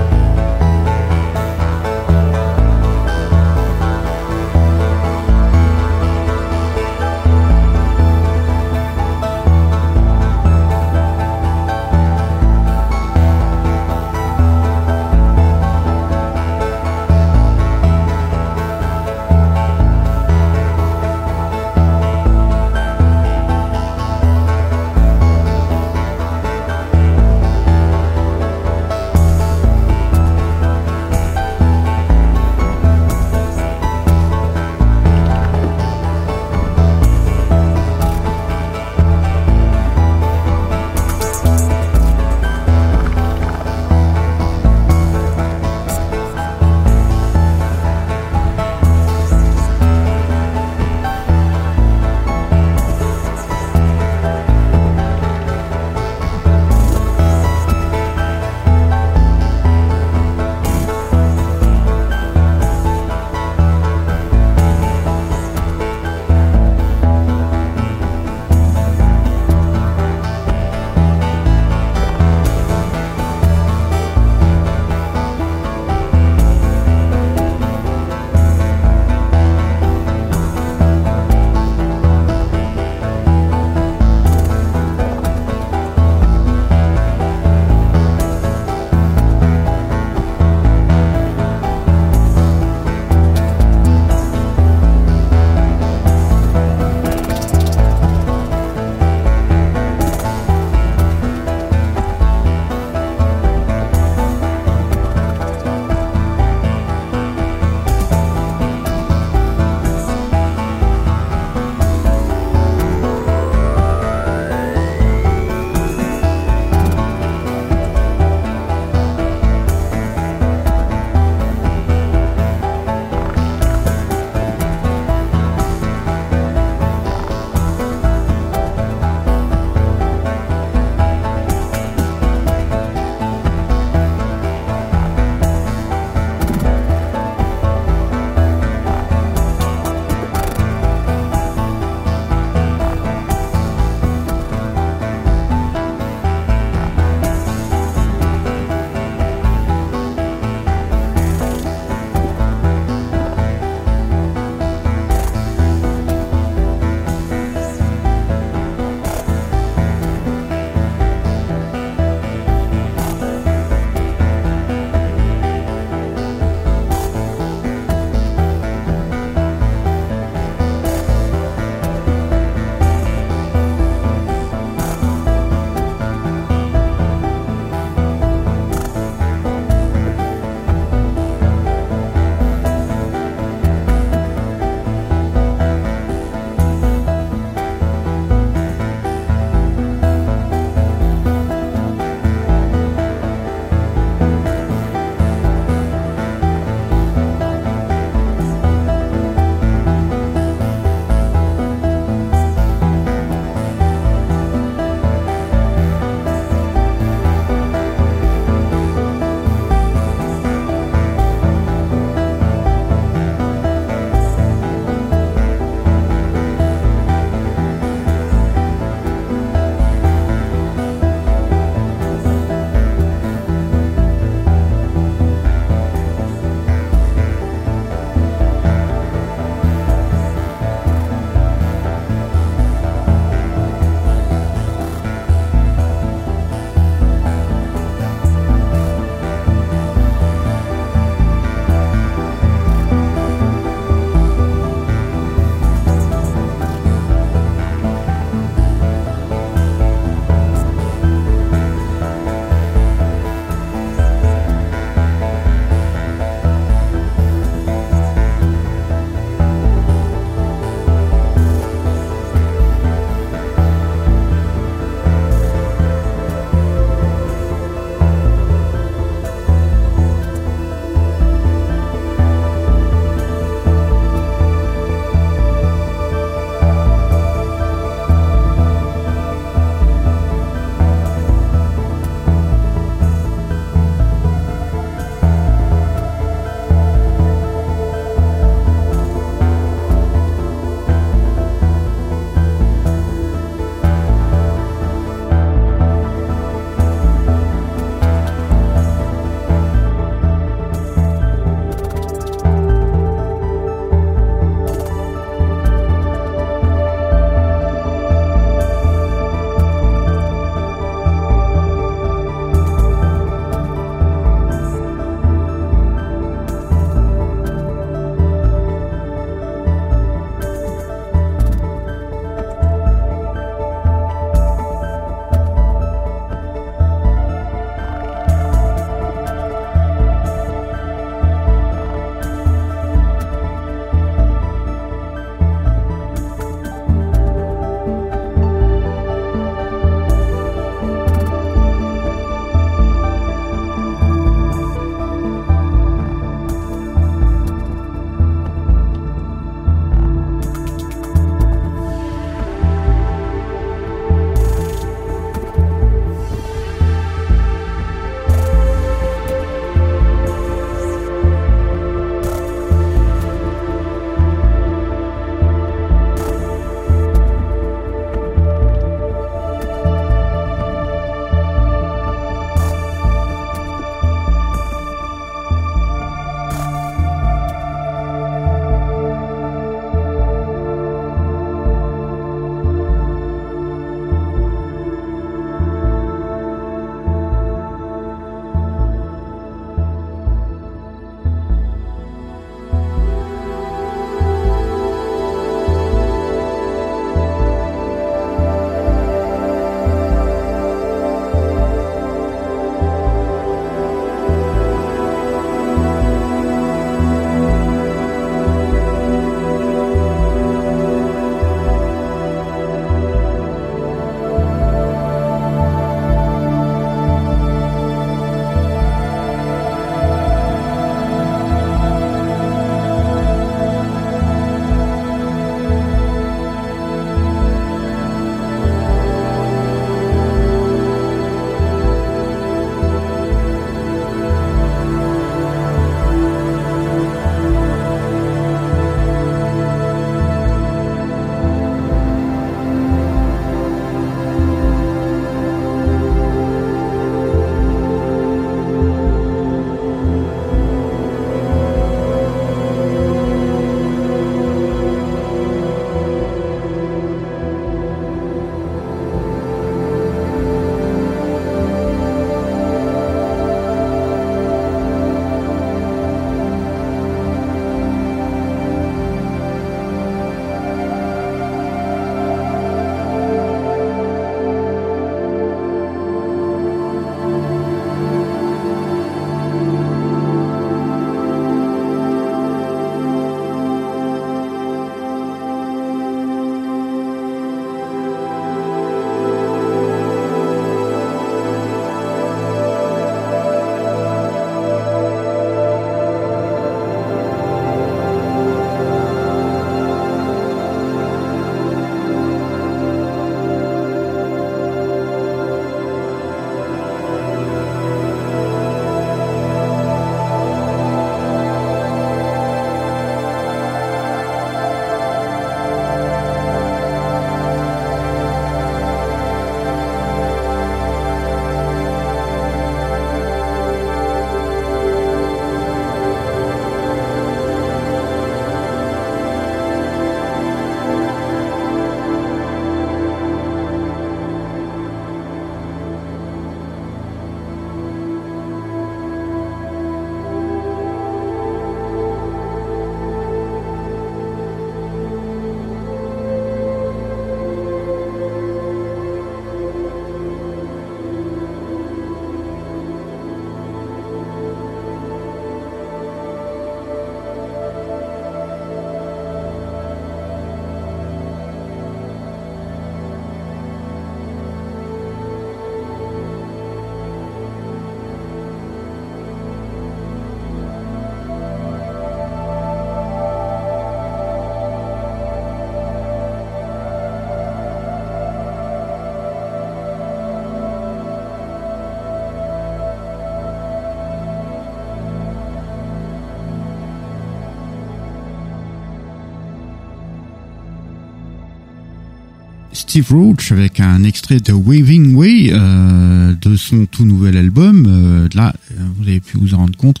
Steve Roach avec un extrait de Waving Way euh, de son tout nouvel album. Euh, là, vous avez pu vous en rendre compte.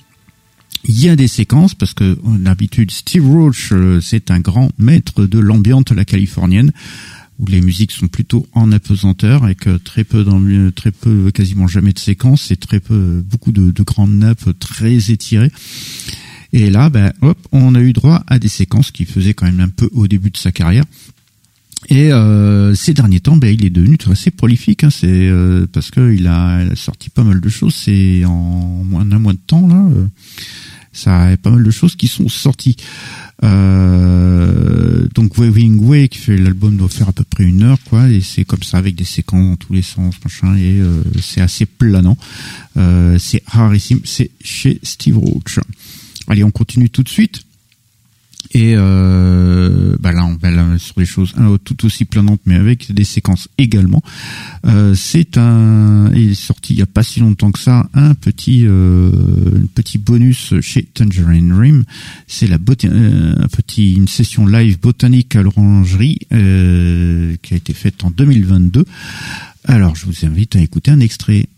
Il y a des séquences parce que d'habitude Steve Roach c'est un grand maître de l'ambiance la californienne où les musiques sont plutôt en apesanteur avec très peu très peu quasiment jamais de séquences et très peu beaucoup de, de grandes nappes très étirées. Et là, ben, hop, on a eu droit à des séquences qui faisaient quand même un peu au début de sa carrière. Et euh, ces derniers temps, ben, il est devenu assez prolifique. Hein, c'est euh, parce qu'il a, a sorti pas mal de choses. C'est en moins d'un mois de temps là. Euh, ça a pas mal de choses qui sont sorties. Euh, donc Waving Way qui fait l'album doit faire à peu près une heure quoi et c'est comme ça avec des séquences dans tous les sens machin et euh, c'est assez planant. Euh, c'est rarissime. C'est chez Steve Roach. Allez, on continue tout de suite. Et euh, bah là, on va sur des choses tout aussi planantes, mais avec des séquences également. Euh, c'est un, il est sorti il y a pas si longtemps que ça, un petit, euh, un petit bonus chez Tangerine Rim. C'est la euh, un petit, une session live botanique à l'orangerie euh, qui a été faite en 2022. Alors, je vous invite à écouter un extrait.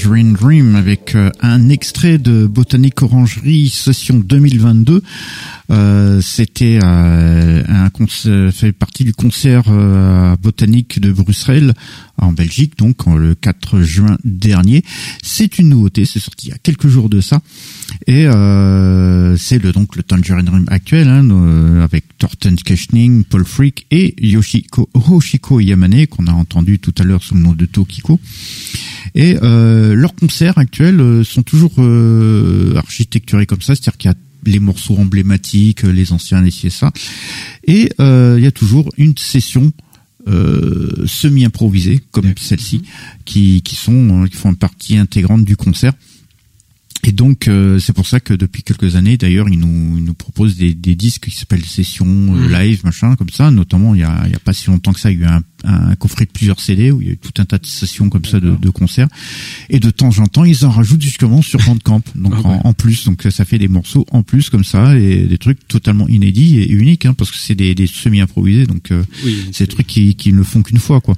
Tangerine Dream avec euh, un extrait de Botanique Orangerie session 2022. Euh, C'était euh, un concert, fait partie du concert euh, botanique de Bruxelles en Belgique, donc le 4 juin dernier. C'est une nouveauté, c'est sorti il y a quelques jours de ça, et c'est le donc le Tangerine Dream actuel hein, avec Thornton Keschning, Paul Freak et Yoshiko Hoshiko Yamane qu'on a entendu tout à l'heure sous le nom de Tokiko. Et euh, leurs concerts actuels euh, sont toujours euh, architecturés comme ça, c'est-à-dire qu'il y a les morceaux emblématiques, les anciens, les ça. Et euh, il y a toujours une session euh, semi-improvisée, comme celle-ci, qui, qui sont qui font partie intégrante du concert. Et donc euh, c'est pour ça que depuis quelques années, d'ailleurs, ils nous, ils nous proposent des, des disques qui s'appellent sessions euh, Mhm. live, machin, comme ça. Notamment, il y a, il y a pas si longtemps que ça, il y a eu un, un coffret de plusieurs CD où il y a eu tout un tas de sessions comme ça de, de concerts. Et de temps en temps, ils en rajoutent justement sur Bandcamp, donc Ah en, ouais. en plus. Donc ça fait des morceaux en plus comme ça et des trucs totalement inédits et uniques, hein, parce que c'est des, des semi-improvisés. Donc euh, Oui, c'est des trucs qui, qui ne font qu'une fois, quoi.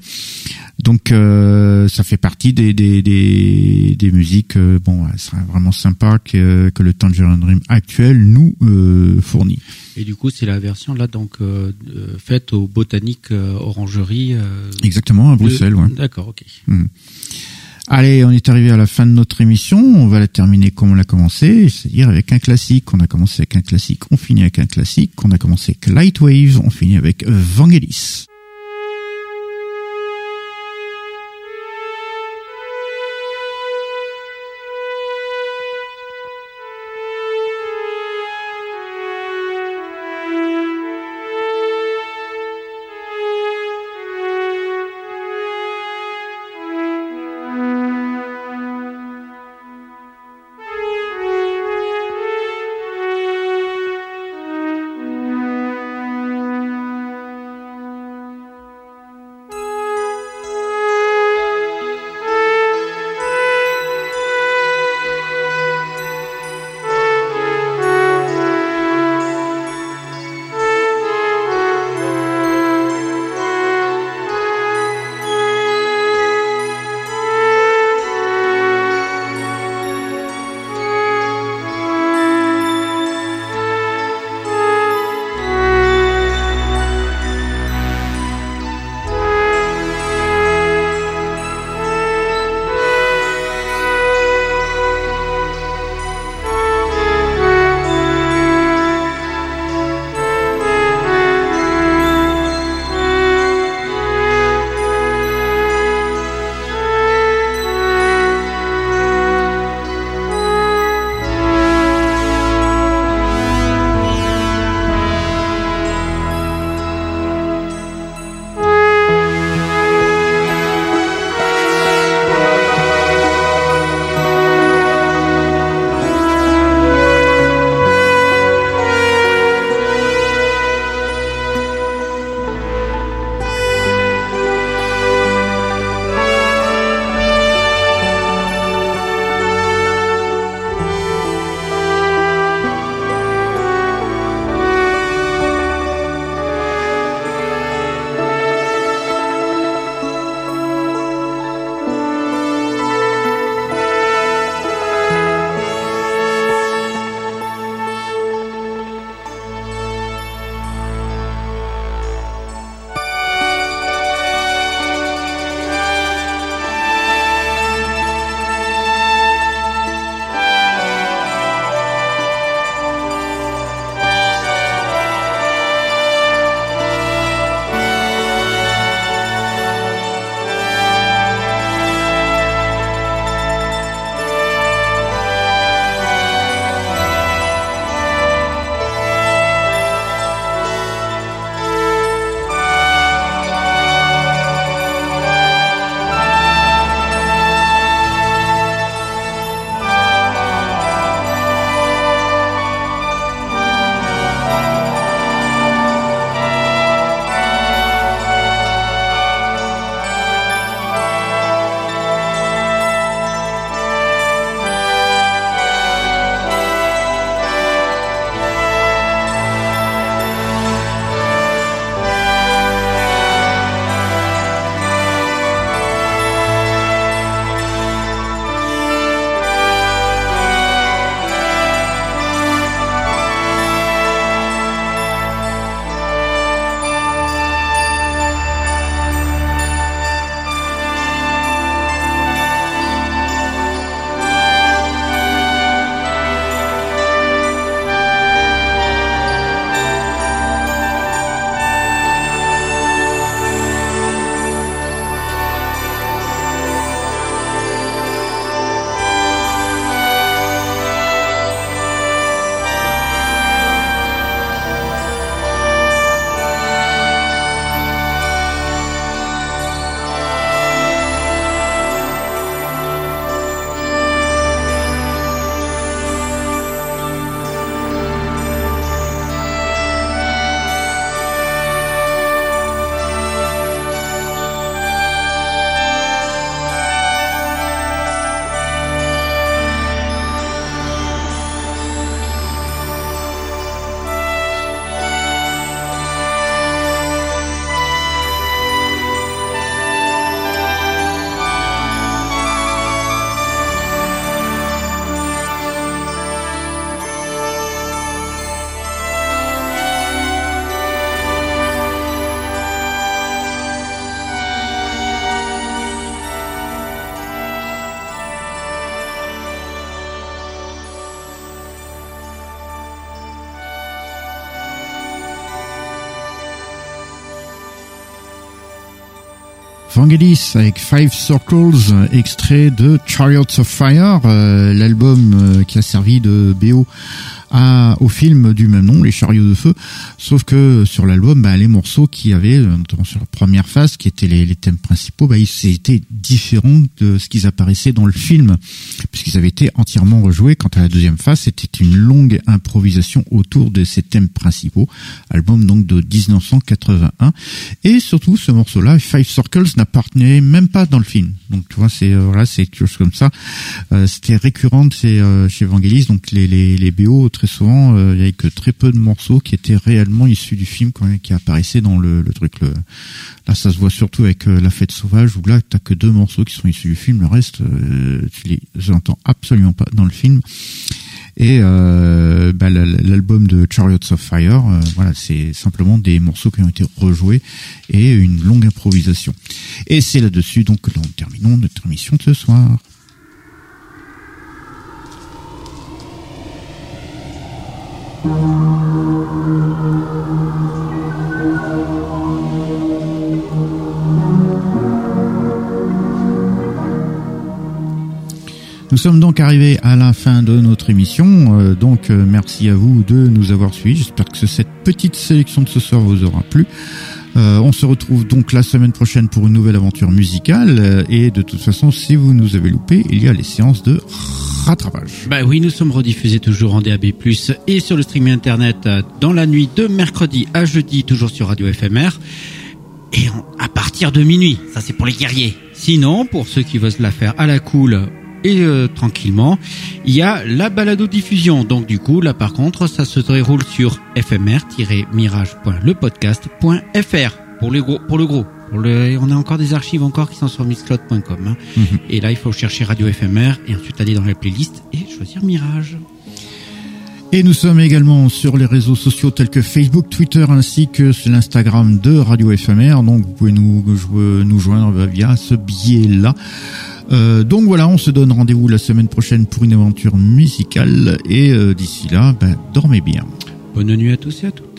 Donc euh, ça fait partie des des des, des musiques euh, bon, vraiment sympa que que le Tangerine Dream actuel nous euh, fournit. Et du coup, c'est la version là donc euh, euh, faite au Botanique euh, Orangerie. euh, Exactement à de- Bruxelles, ouais. D'accord, ok. Allez, on est arrivé à la fin de notre émission. On va la terminer comme on l'a commencé, c'est-à-dire avec un classique. On a commencé avec un classique, on finit avec un classique. On a commencé avec Light Waves, on finit avec Vangelis. Vangelis avec Five Circles, extrait de Chariots of Fire, euh, l'album euh, qui a servi de BO au film du même nom, Les Chariots de Feu. Sauf que sur l'album, bah, les morceaux qui avaient, notamment sur la première phase, qui étaient les, thèmes principaux, bah, ils étaient différents de ce qu'ils apparaissaient dans le film, puisqu'ils avaient été entièrement rejoués. Quant à la deuxième phase, c'était une longue improvisation autour de ces thèmes principaux. Album donc de 1981. Et surtout, ce morceau-là, Five Circles, n'appartenait même pas dans le film. Donc tu vois, c'est euh, voilà, c'est quelque chose comme ça. Euh, c'était récurrent chez, euh, chez Vangelis, donc les, les, les BO souvent, euh, il y avait que très peu de morceaux qui étaient réellement issus du film quand qui apparaissaient dans le, truc. Là, ça se voit surtout avec euh, La Fête Sauvage, où là, t'as que deux morceaux qui sont issus du film. Le reste, euh, tu les entends absolument pas dans le film. Et bah, l'album de Chariots of Fire, voilà, c'est simplement des morceaux qui ont été rejoués et une longue improvisation. Et c'est là-dessus donc que nous terminons notre émission de ce soir. Nous sommes donc arrivés à la fin de notre émission, euh, donc euh, merci à vous de nous avoir suivis. J'espère que cette petite sélection de ce soir vous aura plu. Euh, on se retrouve donc la semaine prochaine pour une nouvelle aventure musicale. et de toute façon, si vous nous avez loupé, il y a les séances de rattrapage. Bah oui, nous sommes rediffusés toujours en DAB+, et sur le streaming internet dans la nuit de mercredi à jeudi, toujours sur Radio FMR. Et à partir de minuit, ça c'est pour les guerriers. Sinon, pour ceux qui veulent la faire à la cool et euh, tranquillement, il y a la balado-diffusion. Donc du coup, là par contre, ça se déroule sur fmr-mirage.lepodcast.fr pour les gros, pour le gros. Pour le, on a encore des archives encore qui sont sur mixcloud.com. Hein. Mhm. Et là, il faut chercher Radio FMR et ensuite aller dans la playlist et choisir Mirage. Et nous sommes également sur les réseaux sociaux tels que Facebook, Twitter ainsi que sur l'Instagram de Radio FMR. Donc vous pouvez nous, nous joindre via ce biais-là. Euh, donc voilà, on se donne rendez-vous la semaine prochaine pour une aventure musicale et euh, d'ici là, ben, dormez bien. Bonne nuit à tous et à toutes.